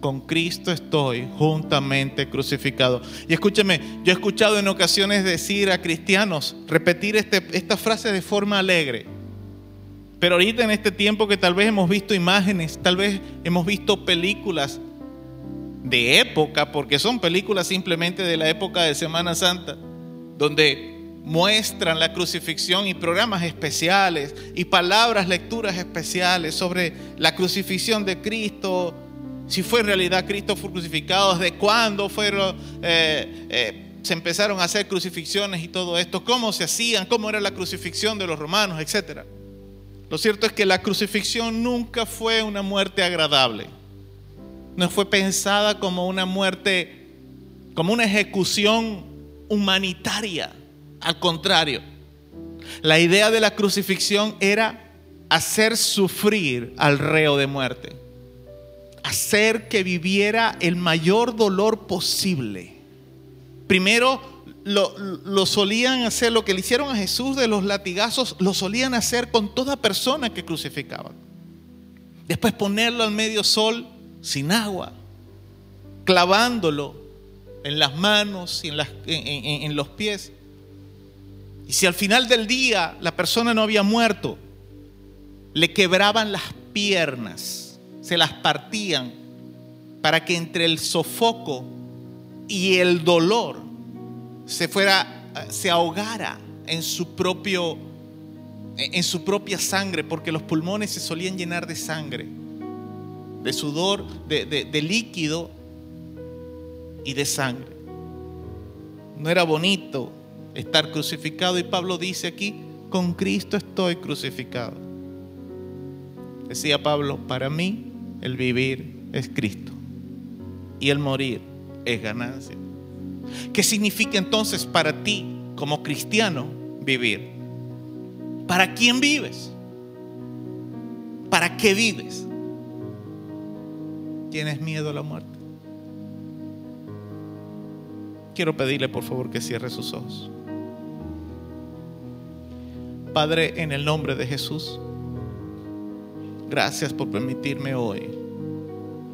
con Cristo estoy juntamente crucificado. Y escúcheme, yo he escuchado en ocasiones decir a cristianos, repetir este, esta frase de forma alegre. Pero ahorita en este tiempo que tal vez hemos visto imágenes, tal vez hemos visto películas de época, porque son películas simplemente de la época de Semana Santa, donde muestran la crucifixión y programas especiales y palabras, lecturas especiales sobre la crucifixión de Cristo, si fue en realidad Cristo fue crucificado, desde cuándo fueron, eh, eh, se empezaron a hacer crucifixiones y todo esto, cómo se hacían, cómo era la crucifixión de los romanos, etc. Lo cierto es que la crucifixión nunca fue una muerte agradable. No fue pensada como una muerte, como una ejecución humanitaria. Al contrario, la idea de la crucifixión era hacer sufrir al reo de muerte hacer que viviera el mayor dolor posible. Primero lo, solían hacer, lo que le hicieron a Jesús de los latigazos, lo solían hacer con toda persona que crucificaban. Después ponerlo al medio sol sin agua, clavándolo en las manos y en, en los pies. Y si al final del día la persona no había muerto, le quebraban las piernas se las partían para que entre el sofoco y el dolor se fuera, se ahogara en su propio, en su propia sangre, porque los pulmones se solían llenar de sangre, de sudor, de, de líquido y de sangre. No era bonito estar crucificado y Pablo dice aquí, con Cristo estoy crucificado. Decía Pablo, para mí el vivir es Cristo y el morir es ganancia. ¿Qué significa entonces para ti como cristiano vivir? ¿Para quién vives? ¿Para qué vives? ¿Tienes miedo a la muerte? Quiero pedirle por favor que cierre sus ojos. Padre, en el nombre de Jesús. Gracias por permitirme hoy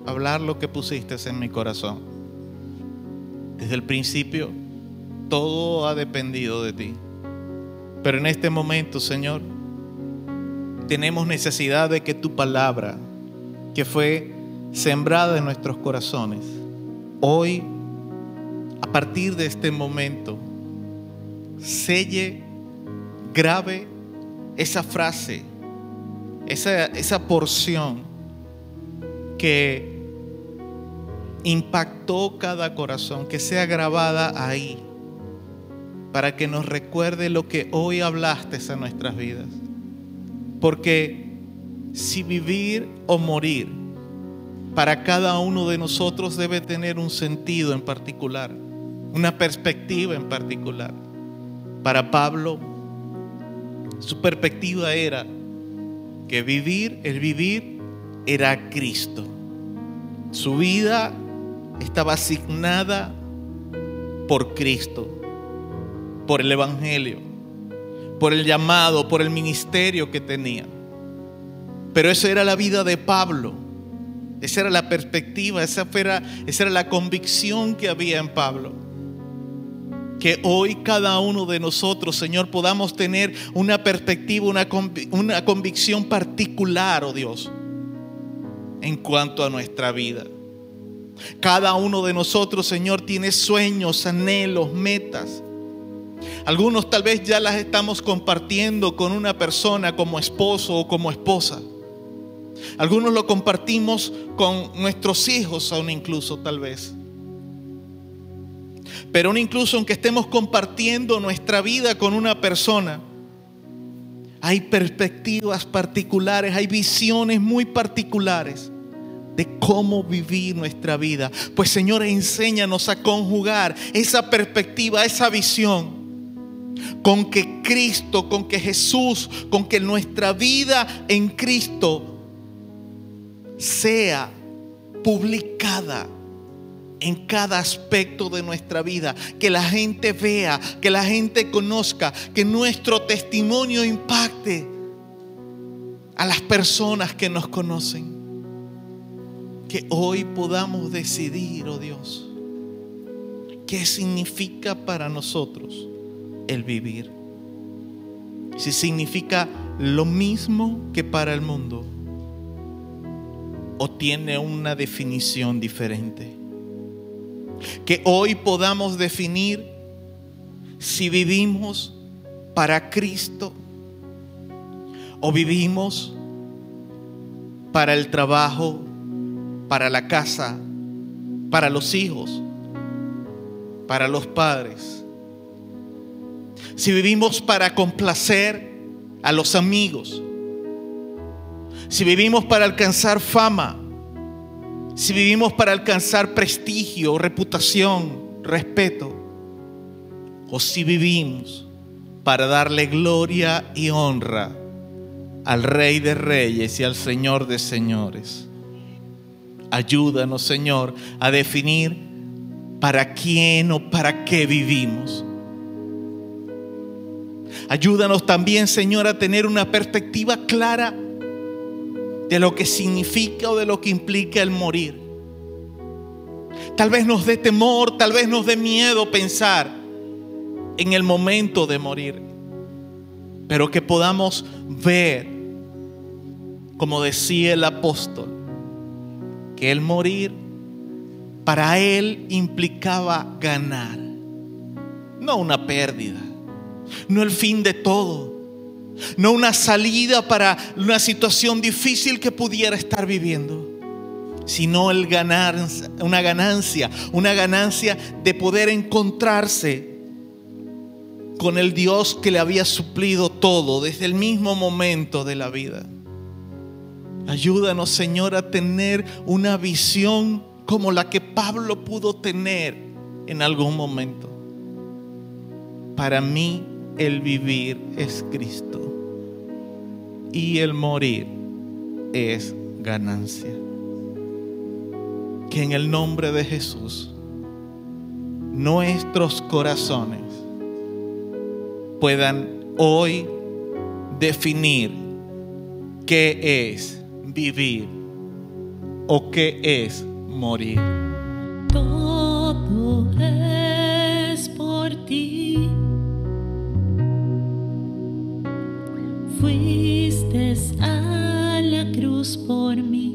hablar lo que pusiste en mi corazón. Desde el principio, todo ha dependido de ti. Pero en este momento, Señor, tenemos necesidad de que tu palabra, que fue sembrada en nuestros corazones, hoy, a partir de este momento, selle, grave esa frase esa, porción que impactó cada corazón, que sea grabada ahí, para que nos recuerde lo que hoy hablaste a nuestras vidas. Porque si vivir o morir para cada uno de nosotros debe tener un sentido en particular, una perspectiva en particular. Para Pablo, su perspectiva era que vivir, el vivir era Cristo. Su vida estaba asignada por Cristo, por el Evangelio, por el llamado, por el ministerio que tenía. Pero esa era la vida de Pablo. Esa era la perspectiva, esa era, esa era la convicción que había en Pablo que hoy cada uno de nosotros, Señor, podamos tener una perspectiva, una, una convicción particular, oh Dios, en cuanto a nuestra vida. Cada uno de nosotros, Señor, tiene sueños, anhelos, metas. Algunos tal vez ya las estamos compartiendo con una persona como esposo o como esposa. Algunos lo compartimos con nuestros hijos aún incluso tal vez. Pero incluso aunque estemos compartiendo nuestra vida con una persona, hay perspectivas particulares, hay visiones muy particulares de cómo vivir nuestra vida. Pues Señor, enséñanos a conjugar esa perspectiva, esa visión con que Cristo, con que Jesús, con que nuestra vida en Cristo sea publicada en cada aspecto de nuestra vida, que la gente vea, que la gente conozca, que nuestro testimonio impacte a las personas que nos conocen. Que hoy podamos decidir, oh Dios, qué significa para nosotros el vivir. Si significa lo mismo que para el mundo o tiene una definición diferente. Que hoy podamos definir si vivimos para Cristo o vivimos para el trabajo, para la casa, para los hijos, para los padres. Si vivimos para complacer a los amigos, si vivimos para alcanzar fama, si vivimos para alcanzar prestigio, reputación, respeto, o si vivimos para darle gloria y honra al Rey de Reyes y al Señor de Señores. Ayúdanos, Señor, a definir para quién o para qué vivimos. Ayúdanos también, Señor, a tener una perspectiva clara de lo que significa o de lo que implica el morir. Tal vez nos dé temor, tal vez nos dé miedo pensar en el momento de morir, pero que podamos ver, como decía el apóstol, que el morir para él implicaba ganar, no una pérdida, no el fin de todo no una salida para una situación difícil que pudiera estar viviendo, sino el ganar, una ganancia, una ganancia de poder encontrarse con el Dios que le había suplido todo desde el mismo momento de la vida. Ayúdanos, Señor, a tener una visión como la que Pablo pudo tener en algún momento. Para mí, el vivir es Cristo y el morir es ganancia. Que en el nombre de Jesús nuestros corazones puedan hoy definir qué es vivir o qué es morir. Fuiste a la cruz por mí.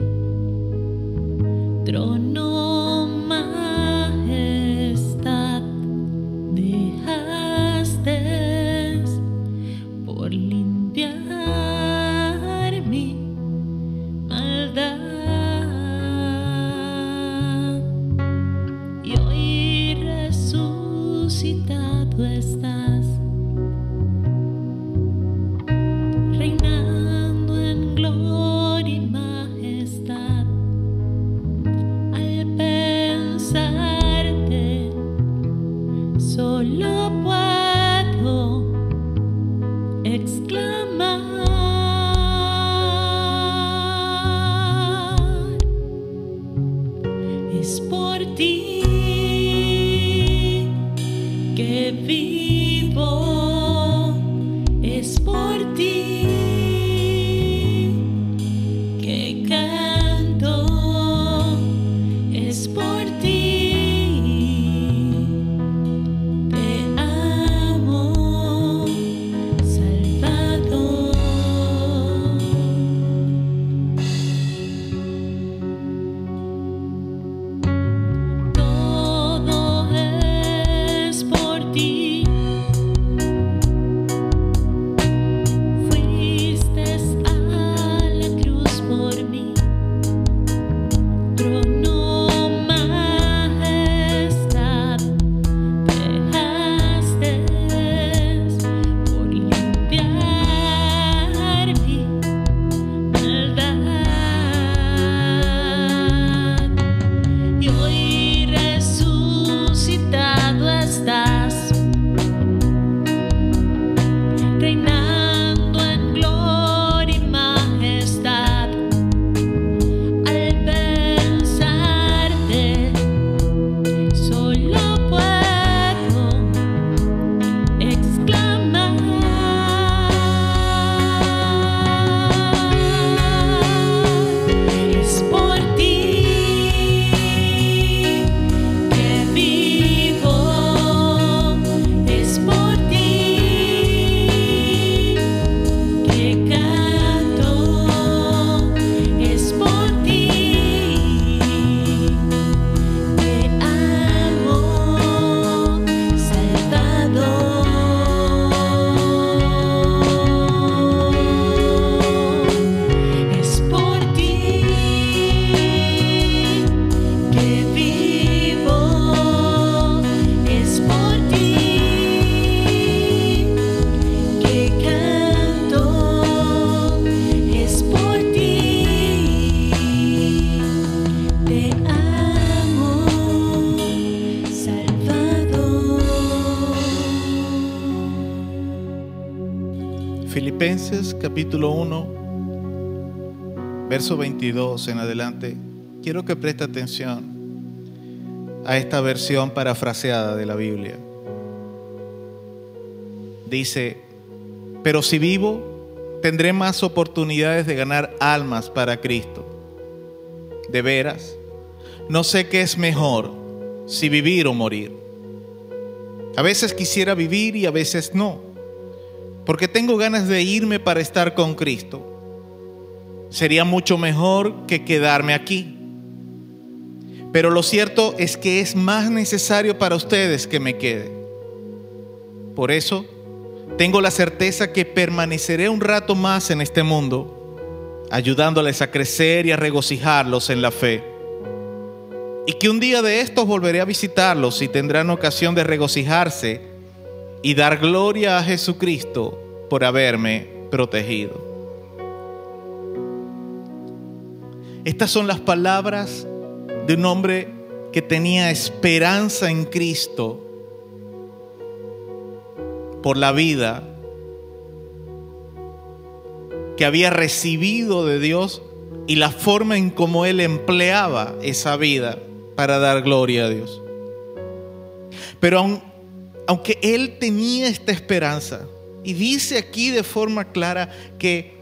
Capítulo 1, verso 22 en adelante. Quiero que preste atención a esta versión parafraseada de la Biblia. Dice, pero si vivo, tendré más oportunidades de ganar almas para Cristo. De veras, no sé qué es mejor, si vivir o morir. A veces quisiera vivir y a veces no, porque tengo ganas de irme para estar con Cristo. Sería mucho mejor que quedarme aquí. Pero lo cierto es que es más necesario para ustedes que me quede. Por eso, tengo la certeza que permaneceré un rato más en este mundo, ayudándoles a crecer y a regocijarlos en la fe. Y que un día de estos volveré a visitarlos y tendrán ocasión de regocijarse y dar gloria a Jesucristo por haberme protegido. Estas son las palabras de un hombre que tenía esperanza en Cristo por la vida que había recibido de Dios y la forma en cómo él empleaba esa vida para dar gloria a Dios. Pero aunque él tenía esta esperanza, y dice aquí de forma clara que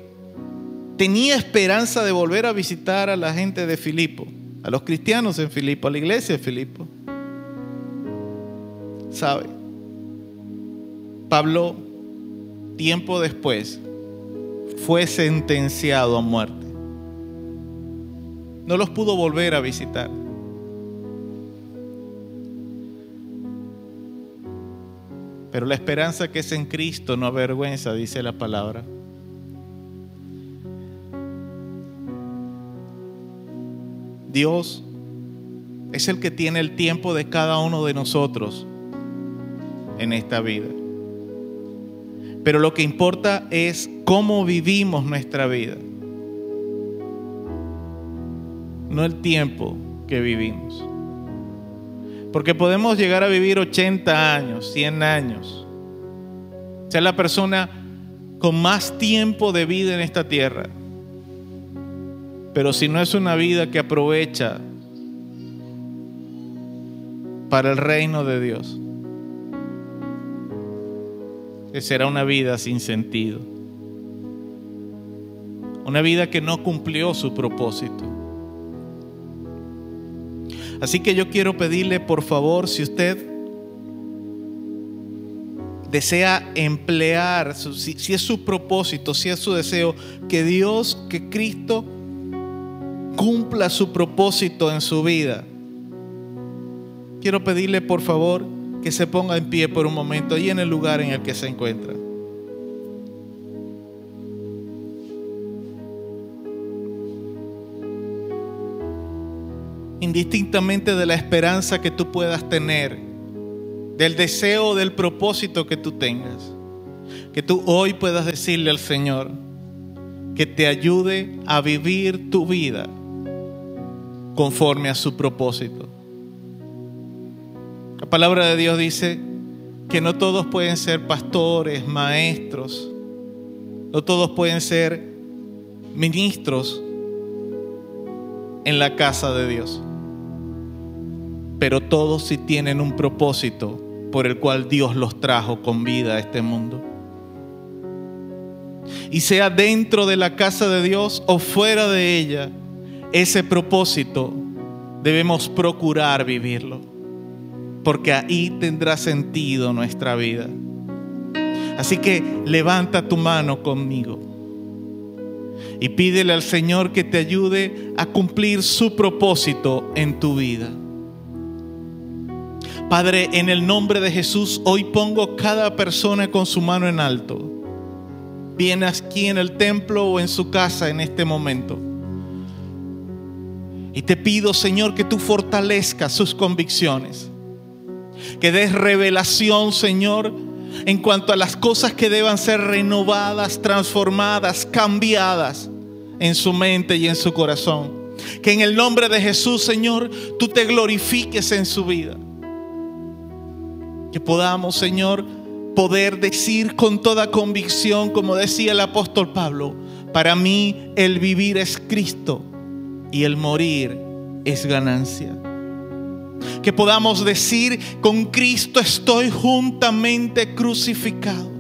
tenía esperanza de volver a visitar a la gente de Filipo, a los cristianos en Filipo, a la iglesia de Filipo. ¿Sabe? Pablo, tiempo después, fue sentenciado a muerte. No los pudo volver a visitar. Pero la esperanza que es en Cristo no avergüenza, dice la palabra. Dios es el que tiene el tiempo de cada uno de nosotros en esta vida. Pero lo que importa es cómo vivimos nuestra vida, no el tiempo que vivimos. Porque podemos llegar a vivir 80 años, 100 años, ser la persona con más tiempo de vida en esta tierra. Pero si no es una vida que aprovecha para el reino de Dios, será una vida sin sentido. Una vida que no cumplió su propósito. Así que yo quiero pedirle, por favor, si usted desea emplear, si, es su propósito, si es su deseo, que Dios, que Cristo cumpla su propósito en su vida. Quiero pedirle por favor que se ponga en pie por un momento ahí en el lugar en el que se encuentra. Indistintamente de la esperanza que tú puedas tener, del deseo, del propósito que tú tengas, que tú hoy puedas decirle al Señor que te ayude a vivir tu vida conforme a su propósito. La palabra de Dios dice que no todos pueden ser pastores, maestros, no todos pueden ser ministros en la casa de Dios, pero todos sí tienen un propósito por el cual Dios los trajo con vida a este mundo. Y sea dentro de la casa de Dios o fuera de ella, ese propósito debemos procurar vivirlo, porque ahí tendrá sentido nuestra vida. Así que levanta tu mano conmigo y pídele al Señor que te ayude a cumplir su propósito en tu vida. Padre, en el nombre de Jesús, hoy pongo cada persona con su mano en alto. Viene aquí en el templo o en su casa en este momento. Y te pido, Señor, que tú fortalezcas sus convicciones. Que des revelación, Señor, en cuanto a las cosas que deban ser renovadas, transformadas, cambiadas en su mente y en su corazón. Que en el nombre de Jesús, Señor, tú te glorifiques en su vida. Que podamos, Señor, poder decir con toda convicción, como decía el apóstol Pablo, para mí el vivir es Cristo y el morir es ganancia. Que podamos decir, con Cristo estoy juntamente crucificado.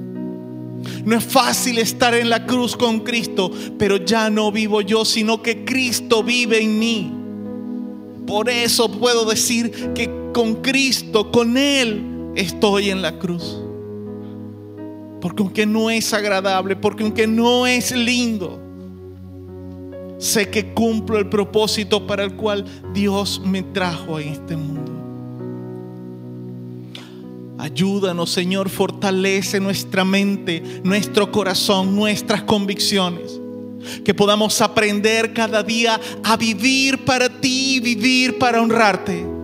No es fácil estar en la cruz con Cristo, pero ya no vivo yo, sino que Cristo vive en mí. Por eso puedo decir que con Cristo, con Él, estoy en la cruz. Porque aunque no es agradable, porque aunque no es lindo, sé que cumplo el propósito para el cual Dios me trajo a este mundo. Ayúdanos, Señor, fortalece nuestra mente, nuestro corazón, nuestras convicciones. Que podamos aprender cada día a vivir para ti, vivir para honrarte.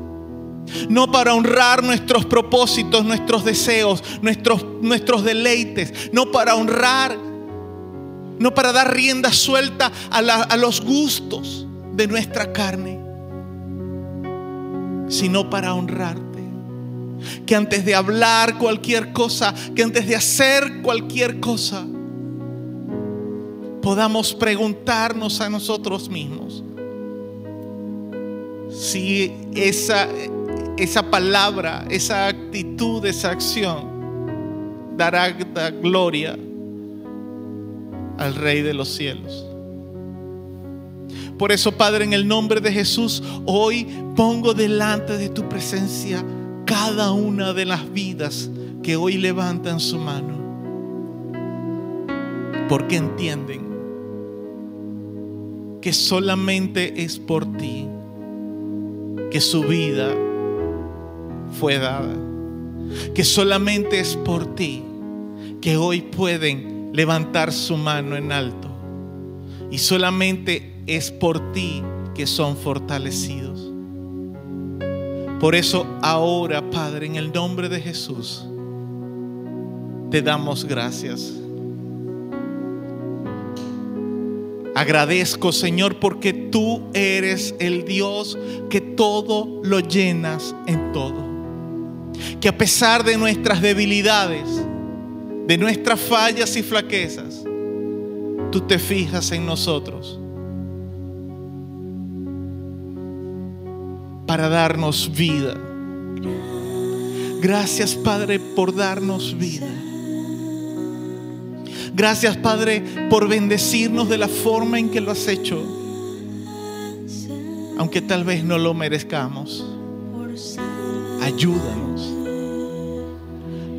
No para honrar nuestros propósitos, nuestros deseos, nuestros, nuestros deleites. No para honrar, no para dar rienda suelta a, a los gustos de nuestra carne, sino para honrarte que antes de hablar cualquier cosa, que antes de hacer cualquier cosa, podamos preguntarnos a nosotros mismos si esa, esa palabra, esa actitud, esa acción dará gloria al Rey de los cielos. Por eso, Padre, en el nombre de Jesús, hoy pongo delante de tu presencia cada una de las vidas que hoy levantan su mano. Porque entienden que solamente es por ti que su vida fue dada. Que solamente es por ti que hoy pueden levantar su mano en alto. Y solamente es por ti que son fortalecidos. Por eso ahora, Padre, en el nombre de Jesús, te damos gracias. Agradezco, Señor, porque tú eres el Dios que todo lo llenas en todo. Que a pesar de nuestras debilidades, de nuestras fallas y flaquezas, tú te fijas en nosotros para darnos vida. Gracias Padre por darnos vida. Gracias Padre por bendecirnos de la forma en que lo has hecho, aunque tal vez no lo merezcamos. Ayúdanos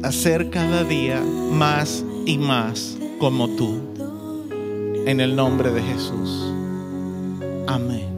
a ser cada día más y más como tú. En el nombre de Jesús. Amén.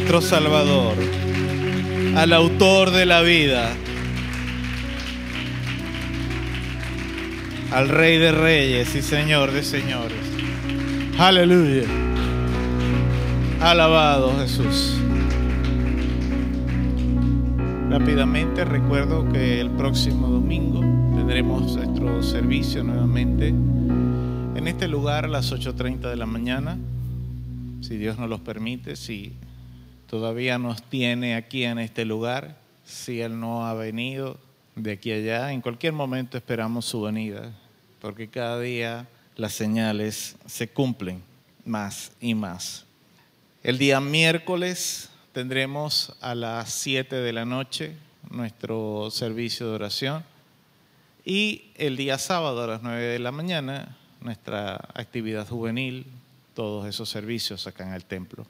Nuestro Salvador, al autor de la vida, al Rey de Reyes y Señor de Señores. Aleluya. Alabado Jesús. Rápidamente recuerdo que el próximo domingo tendremos nuestro servicio nuevamente en este lugar a las 8.30 de la mañana, si Dios nos los permite, si todavía nos tiene aquí en este lugar, si Él no ha venido de aquí a allá, en cualquier momento esperamos su venida, porque cada día las señales se cumplen más y más. El día miércoles tendremos a las 7 de la noche nuestro servicio de oración y el día sábado a las 9 de la mañana nuestra actividad juvenil, todos esos servicios acá en el templo.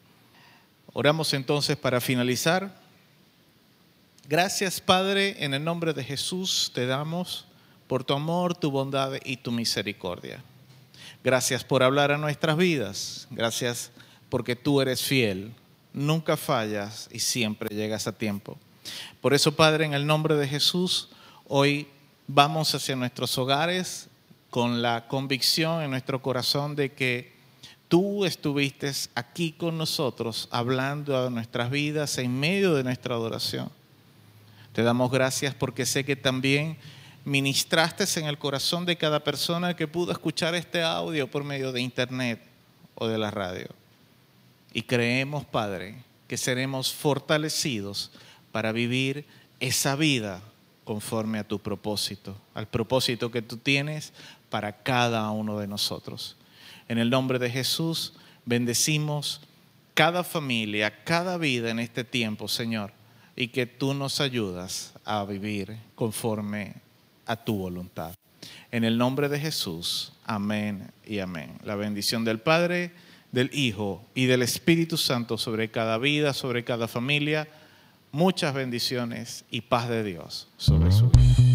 Oramos entonces para finalizar. Gracias Padre, en el nombre de Jesús te damos por tu amor, tu bondad y tu misericordia. Gracias por hablar a nuestras vidas. Gracias porque tú eres fiel nunca fallas y siempre llegas a tiempo. Por eso, Padre, en el nombre de Jesús, hoy vamos hacia nuestros hogares con la convicción en nuestro corazón de que tú estuviste aquí con nosotros hablando a nuestras vidas en medio de nuestra adoración. Te damos gracias porque sé que también ministraste en el corazón de cada persona que pudo escuchar este audio por medio de internet o de la radio. Y creemos, Padre, que seremos fortalecidos para vivir esa vida conforme a tu propósito, al propósito que tú tienes para cada uno de nosotros. En el nombre de Jesús, bendecimos cada familia, cada vida en este tiempo, Señor, y que tú nos ayudas a vivir conforme a tu voluntad. En el nombre de Jesús, amén y amén. La bendición del Padre del Hijo y del Espíritu Santo sobre cada vida, sobre cada familia. Muchas bendiciones y paz de Dios sobre su vida.